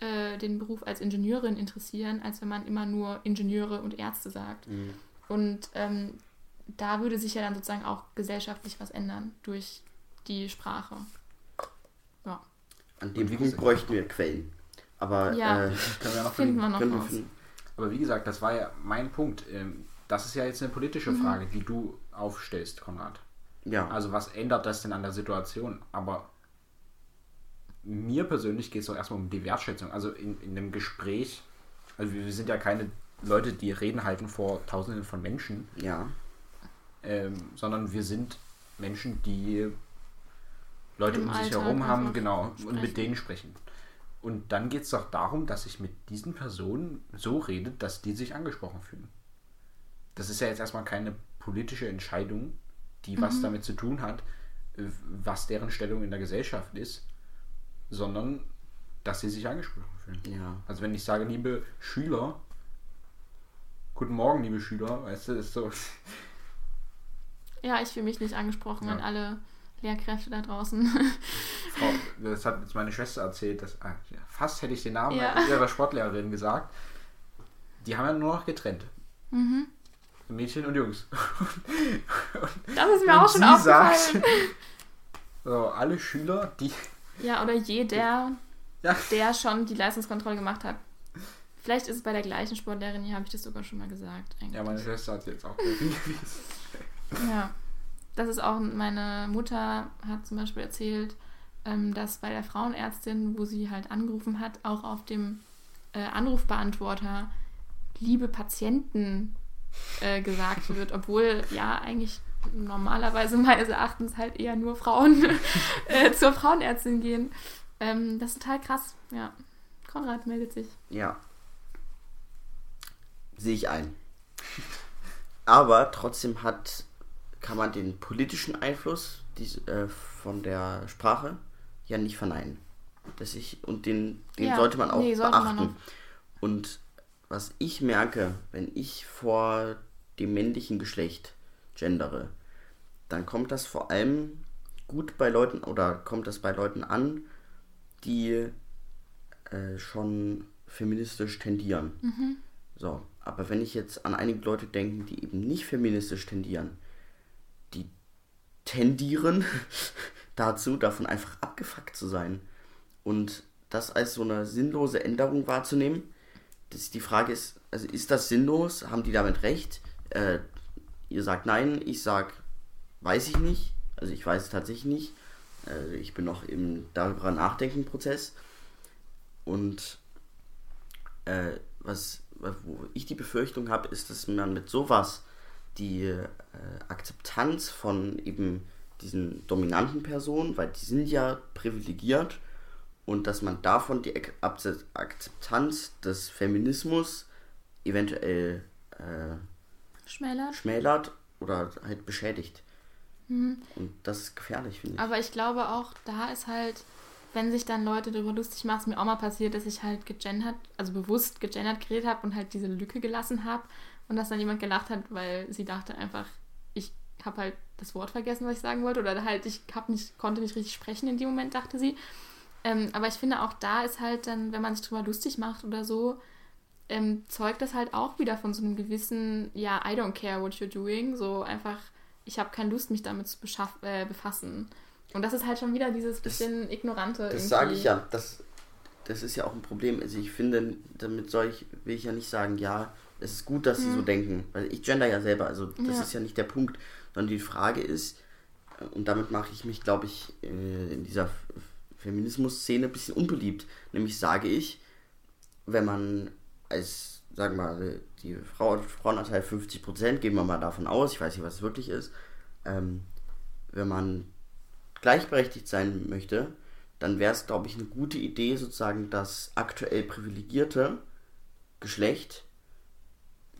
äh, den Beruf als Ingenieurin interessieren, als wenn man immer nur Ingenieure und Ärzte sagt. Mhm. Und ähm, da würde sich ja dann sozusagen auch gesellschaftlich was ändern durch die Sprache. Ja. An dem Punkt bräuchten wir Quellen. Aber Ja. äh, Können wir noch Finden wir noch können raus. finden. Aber wie gesagt, das war ja mein Punkt. Ähm, Das ist ja jetzt eine politische Mhm. Frage, die du aufstellst, Konrad. Ja. Also was ändert das denn an der Situation? Aber mir persönlich geht es doch erstmal um die Wertschätzung. Also in, in einem Gespräch, also wir sind ja keine Leute, die Reden halten vor Tausenden von Menschen, ja. ähm, sondern wir sind Menschen, die Leute Im um sich Alltag herum haben, genau, und sprechen. mit denen sprechen. Und dann geht es doch darum, dass ich mit diesen Personen so rede, dass die sich angesprochen fühlen. Das ist ja jetzt erstmal keine politische Entscheidung, die Mhm. was damit zu tun hat, äh, was deren Stellung in der Gesellschaft ist, sondern dass sie sich angesprochen fühlen. Ja. Also wenn ich sage, liebe Schüler, guten Morgen, liebe Schüler, weißt du, ist so, Ja, ich fühle mich nicht angesprochen Ja. an alle Lehrkräfte da draußen. Frau, das hat jetzt meine Schwester erzählt, dass ah, fast hätte ich den Namen Ja. ihrer Sportlehrerin gesagt. Die haben ja nur noch getrennt. Mhm. Mädchen und Jungs. Das ist mir Und auch schon sie aufgefallen. sagt, so, alle Schüler, die. Ja, oder jeder, Ja. der schon die Leistungskontrolle gemacht hat. Vielleicht ist es bei der gleichen Sportlehrerin, hier habe ich das sogar schon mal gesagt. Eigentlich. Ja, meine Schwester hat jetzt auch. Ja. Das ist auch, meine Mutter hat zum Beispiel erzählt, ähm, dass bei der Frauenärztin, wo sie halt angerufen hat, auch auf dem äh, Anrufbeantworter liebe Patienten äh, gesagt wird, obwohl ja eigentlich normalerweise meines Erachtens halt eher nur Frauen äh, zur Frauenärztin gehen. Ähm, das ist total krass, ja. Konrad meldet sich. Ja. Sehe ich ein. Aber trotzdem hat, kann man den politischen Einfluss dies, äh, von der Sprache ja nicht verneinen. Das ich, und den, den Ja, sollte man auch nee, sollte man beachten. auch. Und was ich merke, wenn ich vor dem männlichen Geschlecht gendere, dann kommt das vor allem gut bei Leuten oder kommt das bei Leuten an, die äh, schon feministisch tendieren. So, aber wenn ich jetzt an einige Leute denke, die eben nicht feministisch tendieren, die tendieren dazu, davon einfach abgefuckt zu sein. Und das als so eine sinnlose Änderung wahrzunehmen, das, die Frage ist, also ist das sinnlos? Haben die damit recht? Äh, ihr sagt nein, ich sag, weiß ich nicht. Also ich weiß es tatsächlich nicht. Äh, ich bin noch im darüber nachdenken Prozess. Und äh, was, wo ich die Befürchtung habe, ist, dass man mit sowas die äh, Akzeptanz von eben diesen dominanten Personen, weil die sind ja privilegiert, und dass man davon die Ak- Akze- Akzeptanz des Feminismus eventuell äh, Schmälert. schmälert oder halt beschädigt. Und das ist gefährlich, finde ich. Aber ich glaube auch, da ist halt, wenn sich dann Leute darüber lustig machen, ist mir auch mal passiert, dass ich halt gegendert, also bewusst gegendert geredet habe und halt diese Lücke gelassen habe und dass dann jemand gelacht hat, weil sie dachte einfach, ich habe halt das Wort vergessen, was ich sagen wollte oder halt ich hab nicht, konnte nicht richtig sprechen in dem Moment, dachte sie. Ähm, aber ich finde auch da ist halt dann, wenn man sich drüber lustig macht oder so, ähm, zeugt das halt auch wieder von so einem gewissen, ja, I don't care what you're doing, so einfach, ich habe keine Lust, mich damit zu äh, befassen. Und das ist halt schon wieder dieses bisschen ignorante. Das sage ich ja. Das, das ist ja auch ein Problem. Also ich finde, damit soll ich, will ich ja nicht sagen, ja, es ist gut, dass sie so denken. Weil ich gender ja selber, also das Mhm. Ja. ist ja nicht der Punkt. Sondern die Frage ist, äh, und damit mache ich mich, glaube ich, äh, in dieser Feminismus-Szene ein bisschen unbeliebt. Nämlich sage ich, wenn man als, sagen wir mal, die Frau, Frauenanteil 50%, gehen wir mal davon aus, ich weiß nicht, was es wirklich ist, ähm, wenn man gleichberechtigt sein möchte, dann wäre es, glaube ich, eine gute Idee, sozusagen das aktuell privilegierte Geschlecht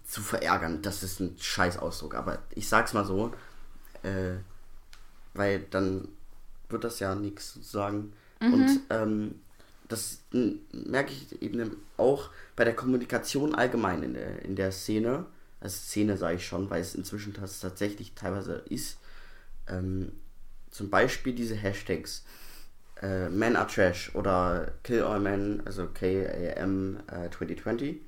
zu verärgern. Das ist ein Scheißausdruck, aber ich sag's mal so, äh, weil dann wird das ja nichts sozusagen. Und ähm, das merke ich eben auch bei der Kommunikation allgemein in der, in der Szene. Also Szene sage ich schon, weil es inzwischen tatsächlich teilweise ist. Ähm, zum Beispiel diese Hashtags äh, Men are Trash oder Kill All Men, also KAM äh, 2020.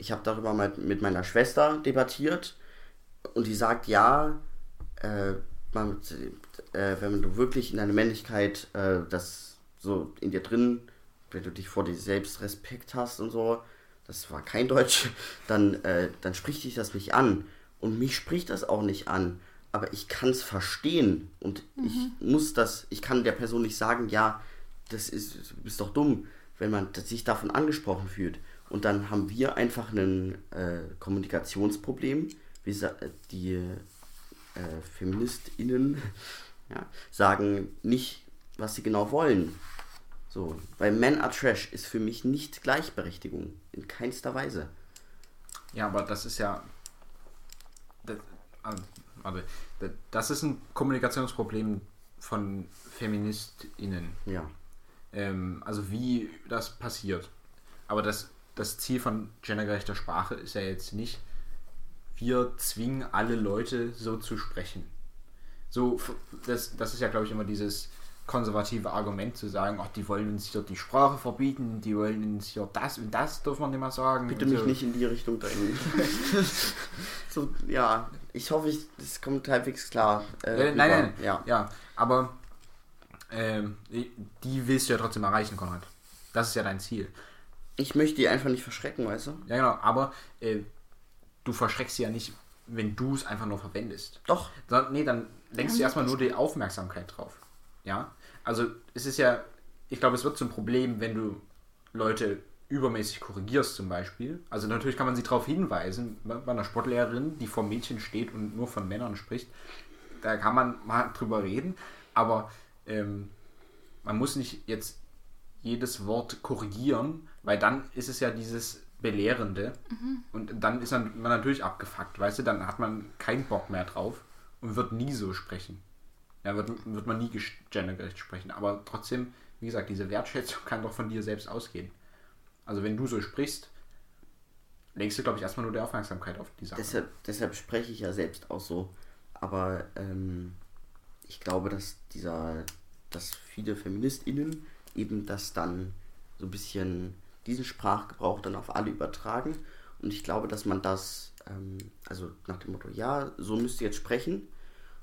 Ich habe darüber mal mit meiner Schwester debattiert und die sagt, ja, äh, man, äh, wenn du wirklich in deiner Männlichkeit äh, das so in dir drin, wenn du dich vor dir selbst Respekt hast und so, das war kein Deutsch, dann, äh, dann spricht dich das nicht an. Und mich spricht das auch nicht an. Aber ich kann es verstehen. Und ich muss das, ich kann der Person nicht sagen, ja, das ist, du bist doch dumm, wenn man sich davon angesprochen fühlt. Und dann haben wir einfach ein äh, Kommunikationsproblem. Sa- die äh, FeministInnen ja, sagen nicht, was sie genau wollen. So, weil Men are Trash ist für mich nicht Gleichberechtigung. In keinster Weise. Ja, aber das ist ja. Das, also, warte, das- das ist ein Kommunikationsproblem von FeministInnen. Ja. Ähm, also wie das passiert. Aber das, das Ziel von gendergerechter Sprache ist ja jetzt nicht, wir zwingen alle Leute so zu sprechen. So, das, das ist ja, glaube ich, immer dieses konservative Argument zu sagen, ach, die wollen uns hier die Sprache verbieten, die wollen uns hier das und das dürfen wir nicht mehr sagen. Bitte mich so. nicht in die Richtung drängen. so, ja, ich hoffe, ich, das kommt halbwegs klar. Äh, Äh, nein, nein, Ja. ja, aber ähm, die willst du ja trotzdem erreichen, Konrad. Das ist ja dein Ziel. Ich möchte die einfach nicht verschrecken, weißt du? Ja, genau, aber äh, du verschreckst sie ja nicht, wenn du es einfach nur verwendest. Doch. So, nee, dann lenkst du erstmal nur die Aufmerksamkeit drauf. Ja, also es ist ja, ich glaube, es wird zum Problem, wenn du Leute übermäßig korrigierst zum Beispiel. Also natürlich kann man sie darauf hinweisen, bei bei einer Sportlehrerin, die vor Mädchen steht und nur von Männern spricht, da kann man mal drüber reden, aber ähm, man muss nicht jetzt jedes Wort korrigieren, weil dann ist es ja dieses Belehrende und dann ist man natürlich abgefuckt, weißt du, dann hat man keinen Bock mehr drauf und wird nie so sprechen. Ja, wird, wird man nie gendergerecht sprechen, aber trotzdem, wie gesagt, diese Wertschätzung kann doch von dir selbst ausgehen. Also wenn du so sprichst, lenkst du, glaube ich, erstmal nur die Aufmerksamkeit auf die Sache. Deshalb, deshalb spreche ich ja selbst auch so. Aber ähm, ich glaube, dass dieser, dass viele FeministInnen eben das dann so ein bisschen diesen Sprachgebrauch dann auf alle übertragen. Und ich glaube, dass man das, ähm, also nach dem Motto, ja, so müsst ihr jetzt sprechen.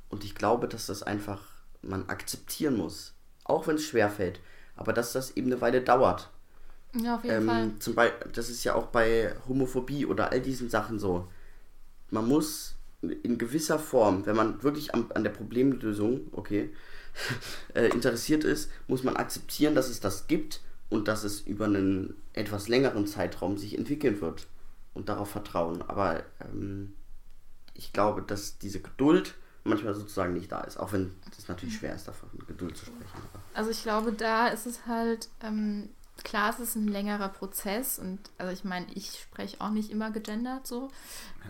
Und ich glaube, dass das einfach man akzeptieren muss. Auch wenn es schwerfällt. Aber dass das eben eine Weile dauert. Ja, auf jeden Fall. Ähm, zum Beispiel, das ist ja auch bei Homophobie oder all diesen Sachen so. Man muss in gewisser Form, wenn man wirklich an, an der Problemlösung, okay, äh, interessiert ist, muss man akzeptieren, dass es das gibt und dass es über einen etwas längeren Zeitraum sich entwickeln wird und darauf vertrauen. Aber ähm, ich glaube, dass diese Geduld manchmal sozusagen nicht da ist, auch wenn es natürlich schwer ist, davon Geduld zu sprechen. Also ich glaube, da ist es halt, ähm, klar, es ist ein längerer Prozess und also ich meine, ich spreche auch nicht immer gegendert so.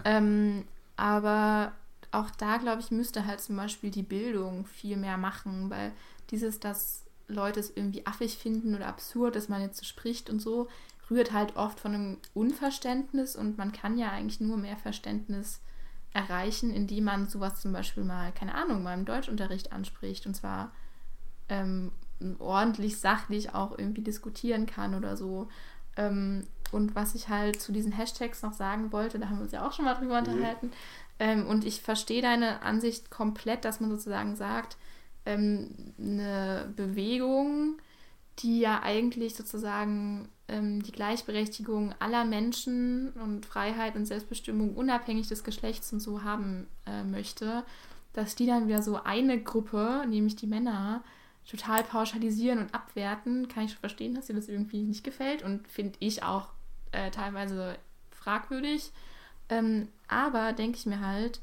Ähm, aber auch da, glaube ich, müsste halt zum Beispiel die Bildung viel mehr machen, weil dieses, dass Leute es irgendwie affig finden oder absurd, dass man jetzt so spricht und so, rührt halt oft von einem Unverständnis und man kann ja eigentlich nur mehr Verständnis erreichen, indem man sowas zum Beispiel mal, keine Ahnung, mal im Deutschunterricht anspricht und zwar ähm, ordentlich sachlich auch irgendwie diskutieren kann oder so. Ähm, und was ich halt zu diesen Hashtags noch sagen wollte, da haben wir uns ja auch schon mal drüber unterhalten. Ähm, und ich verstehe deine Ansicht komplett, dass man sozusagen sagt, ähm, eine Bewegung, die ja eigentlich sozusagen ähm, die Gleichberechtigung aller Menschen und Freiheit und Selbstbestimmung unabhängig des Geschlechts und so haben äh, möchte, dass die dann wieder so eine Gruppe, nämlich die Männer, total pauschalisieren und abwerten, kann ich schon verstehen, dass dir das irgendwie nicht gefällt und finde ich auch äh, teilweise fragwürdig. Ähm, aber denke ich mir halt,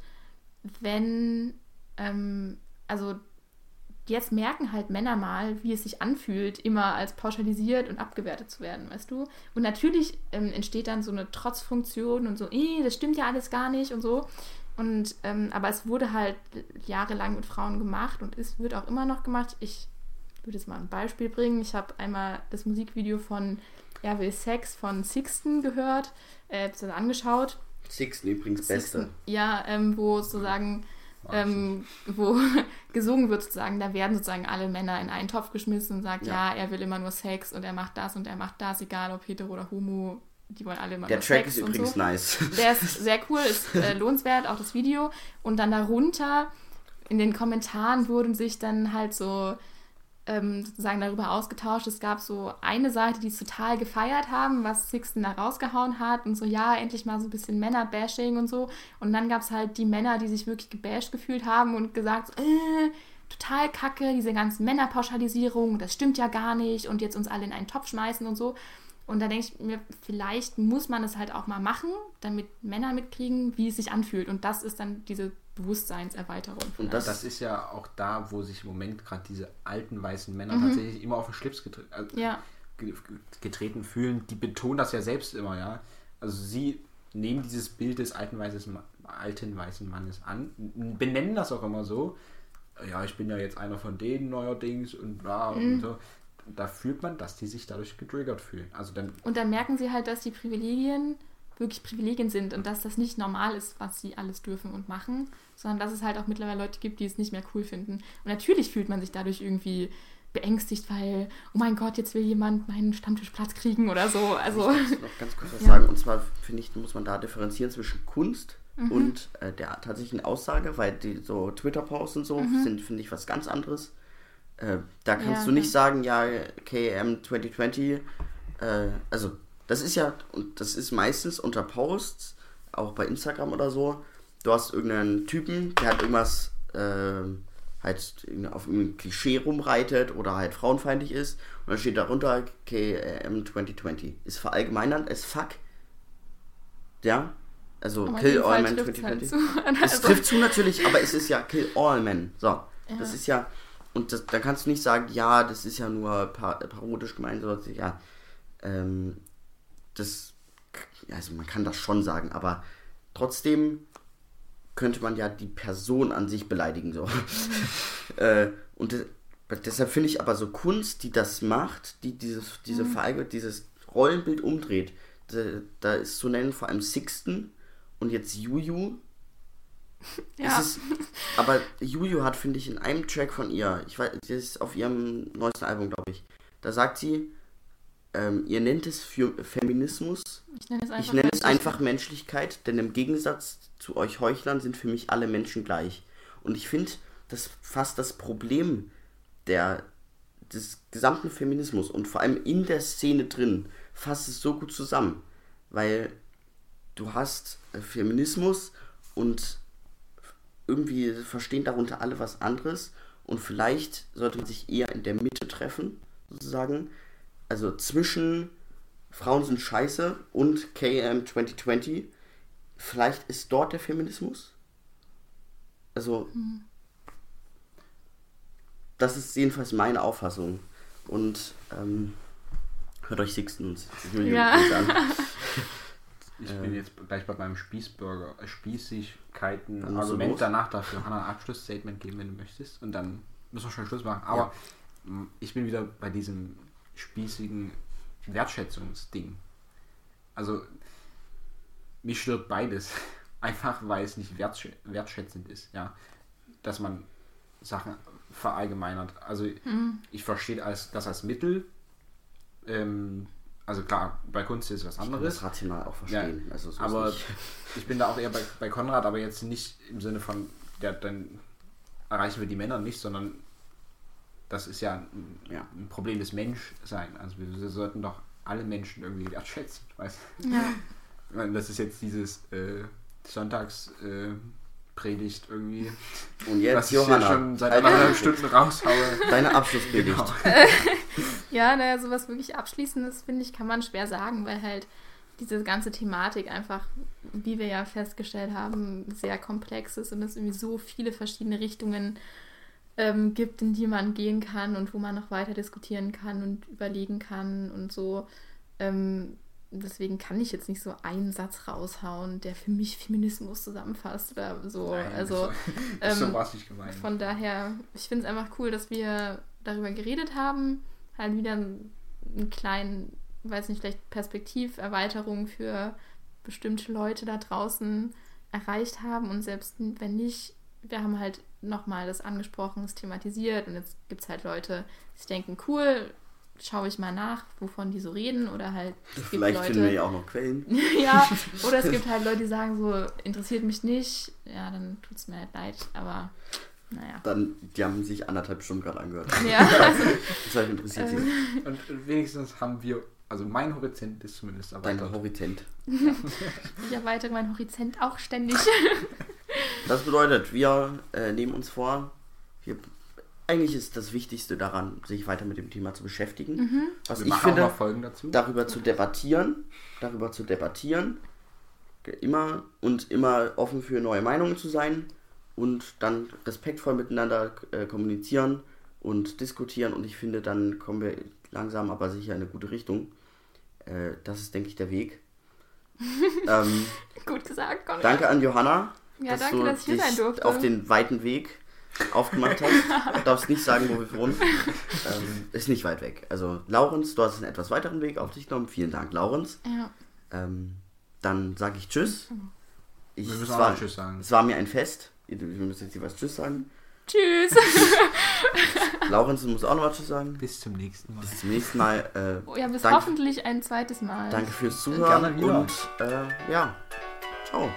wenn, ähm, also jetzt merken halt Männer mal, wie es sich anfühlt, immer als pauschalisiert und abgewertet zu werden, weißt du? Und natürlich ähm, entsteht dann so eine Trotzfunktion und so, eh, das stimmt ja alles gar nicht und so. Und ähm, aber es wurde halt jahrelang mit Frauen gemacht und es wird auch immer noch gemacht. Ich würde jetzt mal ein Beispiel bringen. Ich habe einmal das Musikvideo von Er will Sex von Sixten gehört, äh, angeschaut. Sixten übrigens Beste. Sixten, ja, ähm, wo sozusagen ähm, wo gesungen wird sozusagen, da werden sozusagen alle Männer in einen Topf geschmissen und sagt, ja. ja. er will immer nur Sex und er macht das und er macht das, egal ob hetero oder homo, die wollen alle immer Der nur Track Sex ist übrigens so. nice. Der ist sehr cool, ist äh, lohnenswert, auch das Video. Und dann darunter in den Kommentaren wurden sich dann halt so ähm, sozusagen darüber ausgetauscht. Es gab so eine Seite, die es total gefeiert haben, was Sixten da rausgehauen hat und so, ja, endlich mal so ein bisschen Männer-Bashing und so. Und dann gab es halt die Männer, die sich wirklich gebasht gefühlt haben und gesagt, so, äh, total kacke, diese ganzen Männerpauschalisierung, das stimmt ja gar nicht und jetzt uns alle in einen Topf schmeißen und so. Und da denke ich mir, vielleicht muss man es halt auch mal machen, damit Männer mitkriegen, wie es sich anfühlt. Und das ist dann diese Bewusstseinserweiterung. Und Das, das, ist ja auch da, wo sich im Moment gerade diese alten weißen Männer Mhm. tatsächlich immer auf den Schlips getre äh, Ja. ge- getreten fühlen. Die betonen das ja selbst immer, ja. Also sie nehmen dieses Bild des alten, weißes, alten weißen Mannes an, benennen das auch immer so. Ja, ich bin ja jetzt einer von denen neuerdings und bla Mhm. und so. Da fühlt man, dass die sich dadurch getriggert fühlen. Also dann Und dann merken sie halt, dass die Privilegien wirklich Privilegien sind und dass das nicht normal ist, was sie alles dürfen und machen, sondern dass es halt auch mittlerweile Leute gibt, die es nicht mehr cool finden. Und natürlich fühlt man sich dadurch irgendwie beängstigt, weil, oh mein Gott, jetzt will jemand meinen Stammtischplatz kriegen oder so. Also, Ich muss noch ganz kurz was Ja. sagen. Und zwar finde ich, muss man da differenzieren zwischen Kunst Mhm. und äh, der tatsächlichen Aussage, weil die so Twitter-Posts und so sind, finde ich, was ganz anderes. Äh, da kannst Mhm. Ja, du nicht ja. sagen, ja, KM 2020, äh, also das ist ja, und das ist meistens unter Posts, auch bei Instagram oder so, du hast irgendeinen Typen, der hat irgendwas, äh, halt auf irgendeinem Klischee rumreitet oder halt frauenfeindlich ist und dann steht darunter KM 2020. Ist verallgemeinert as fuck. Ja? Also aber Kill All Men trifft's halt 2020. zu. Es Also, trifft zu natürlich, aber es ist ja Kill All Men. So, das Ja. ist ja, und das, da kannst du nicht sagen, ja, das ist ja nur par parodisch gemeint, sondern ja, ähm, das, also man kann das schon sagen, aber trotzdem könnte man ja die Person an sich beleidigen, so. äh, und de- deshalb finde ich aber so Kunst, die das macht, die dieses, diese Feige, dieses Rollenbild umdreht, da, da ist zu nennen vor allem Sixten und jetzt Juju, ja. ist, aber Juju hat, finde ich, in einem Track von ihr, ich weiß, das ist auf ihrem neuesten Album, glaube ich, da sagt sie, ähm, ihr nennt es Feminismus, ich nenne es einfach, ich nenne es einfach Menschlichkeit, denn im Gegensatz zu euch Heuchlern sind für mich alle Menschen gleich. Und ich finde, das fasst das Problem der, des gesamten Feminismus und vor allem in der Szene drin, fasst es so gut zusammen. Weil du hast äh, Feminismus und irgendwie verstehen darunter alle was anderes und vielleicht sollte man sich eher in der Mitte treffen, sozusagen. Also zwischen Frauen sind scheiße und KM 2020. Vielleicht ist dort der Feminismus. Also, das ist jedenfalls meine Auffassung. Und ähm, hört euch Sixten und Julian Ja. an. Ich bin jetzt gleich bei meinem Spießburger, äh, Spießigkeiten, Argument danach dafür. Hannah, ein Abschlussstatement geben, wenn du möchtest. Und dann müssen wir schon Schluss machen. Aber m, ich bin wieder bei diesem spießigen Wertschätzungsding. Also, mich stört beides. Einfach, weil es nicht wertschä wertschätzend ist, ja. Dass man Sachen verallgemeinert. Also, ich verstehe als, das als Mittel. Ähm, also klar, bei Kunst ist es was Ich kann anderes. das rational auch verstehen. also so aber nicht. ich bin da auch eher bei, bei Konrad, aber jetzt nicht im Sinne von, der, dann erreichen wir die Männer nicht, sondern das ist ja ein, Ja. ein Problem des Menschseins. Also wir, sollten doch alle Menschen irgendwie wertschätzen. Weißt? Ja. Das ist jetzt dieses äh, Sonntags äh, Predigt irgendwie, Und jetzt, was ich hier Johanna, schon seit anderthalb Stunden raushaue. deine Abschlusspredigt. Genau. Ja, naja, sowas wirklich Abschließendes, finde ich, kann man schwer sagen, weil halt diese ganze Thematik einfach, wie wir ja festgestellt haben, sehr komplex ist und es irgendwie so viele verschiedene Richtungen ähm, gibt, in die man gehen kann und wo man noch weiter diskutieren kann und überlegen kann und so. Ähm, deswegen kann ich jetzt nicht so einen Satz raushauen, der für mich Feminismus zusammenfasst oder so. Nein, also so, so ähm, war es nicht gemeint. von daher, ich finde es einfach cool, dass wir darüber geredet haben. Halt wieder einen, einen kleinen, weiß nicht, vielleicht Perspektiverweiterung für bestimmte Leute da draußen erreicht haben. Und selbst wenn nicht, wir haben halt nochmal das angesprochen, das thematisiert und jetzt gibt es halt Leute, die sich denken, cool, schaue ich mal nach, wovon die so reden oder halt es gibt Vielleicht Leute, finden wir ja auch noch Quellen. ja, oder es gibt halt Leute, die sagen so, interessiert mich nicht, ja, dann tut es mir halt leid, aber naja. Dann, die haben sich anderthalb Stunden gerade angehört. Ja, also, Deshalb interessiert sie. Und wenigstens haben wir, also mein Horizont ist zumindest Dein erweitert. Horizont. ich erweitere meinen Horizont auch ständig. Das bedeutet, wir äh, nehmen uns vor, wir, eigentlich ist das Wichtigste daran, sich weiter mit dem Thema zu beschäftigen. Mhm. Was wir ich finde, auch noch Folgen dazu. darüber zu debattieren, darüber zu debattieren, immer und immer offen für neue Meinungen zu sein und dann respektvoll miteinander äh, kommunizieren und diskutieren und ich finde, dann kommen wir langsam aber sicher in eine gute Richtung. Äh, das ist, denke ich, der Weg. ähm, Gut gesagt, Conny. danke an Johanna, Ja, dass danke, du dass ich hier dich sein durfte. auf den weiten Weg aufgemacht hast. Du darfst nicht sagen, wo wir wohnen. Ähm, ist nicht weit weg. Also, Laurens, du hast einen etwas weiteren Weg auf dich genommen. Vielen Dank, Laurens. Ja. Ähm, dann sage ich Tschüss. Ich, wir es, müssen auch war, Tschüss sagen. es war mir ein Fest. Wir müssen jetzt jeweils Tschüss sagen. Tschüss. Laurens, du musst auch noch was Tschüss sagen. Bis zum nächsten Mal. Bis zum nächsten Mal. Äh, Oh ja, bis danke, hoffentlich ein zweites Mal. danke fürs Zuhören. Gerne wieder. Und äh, ja, ciao.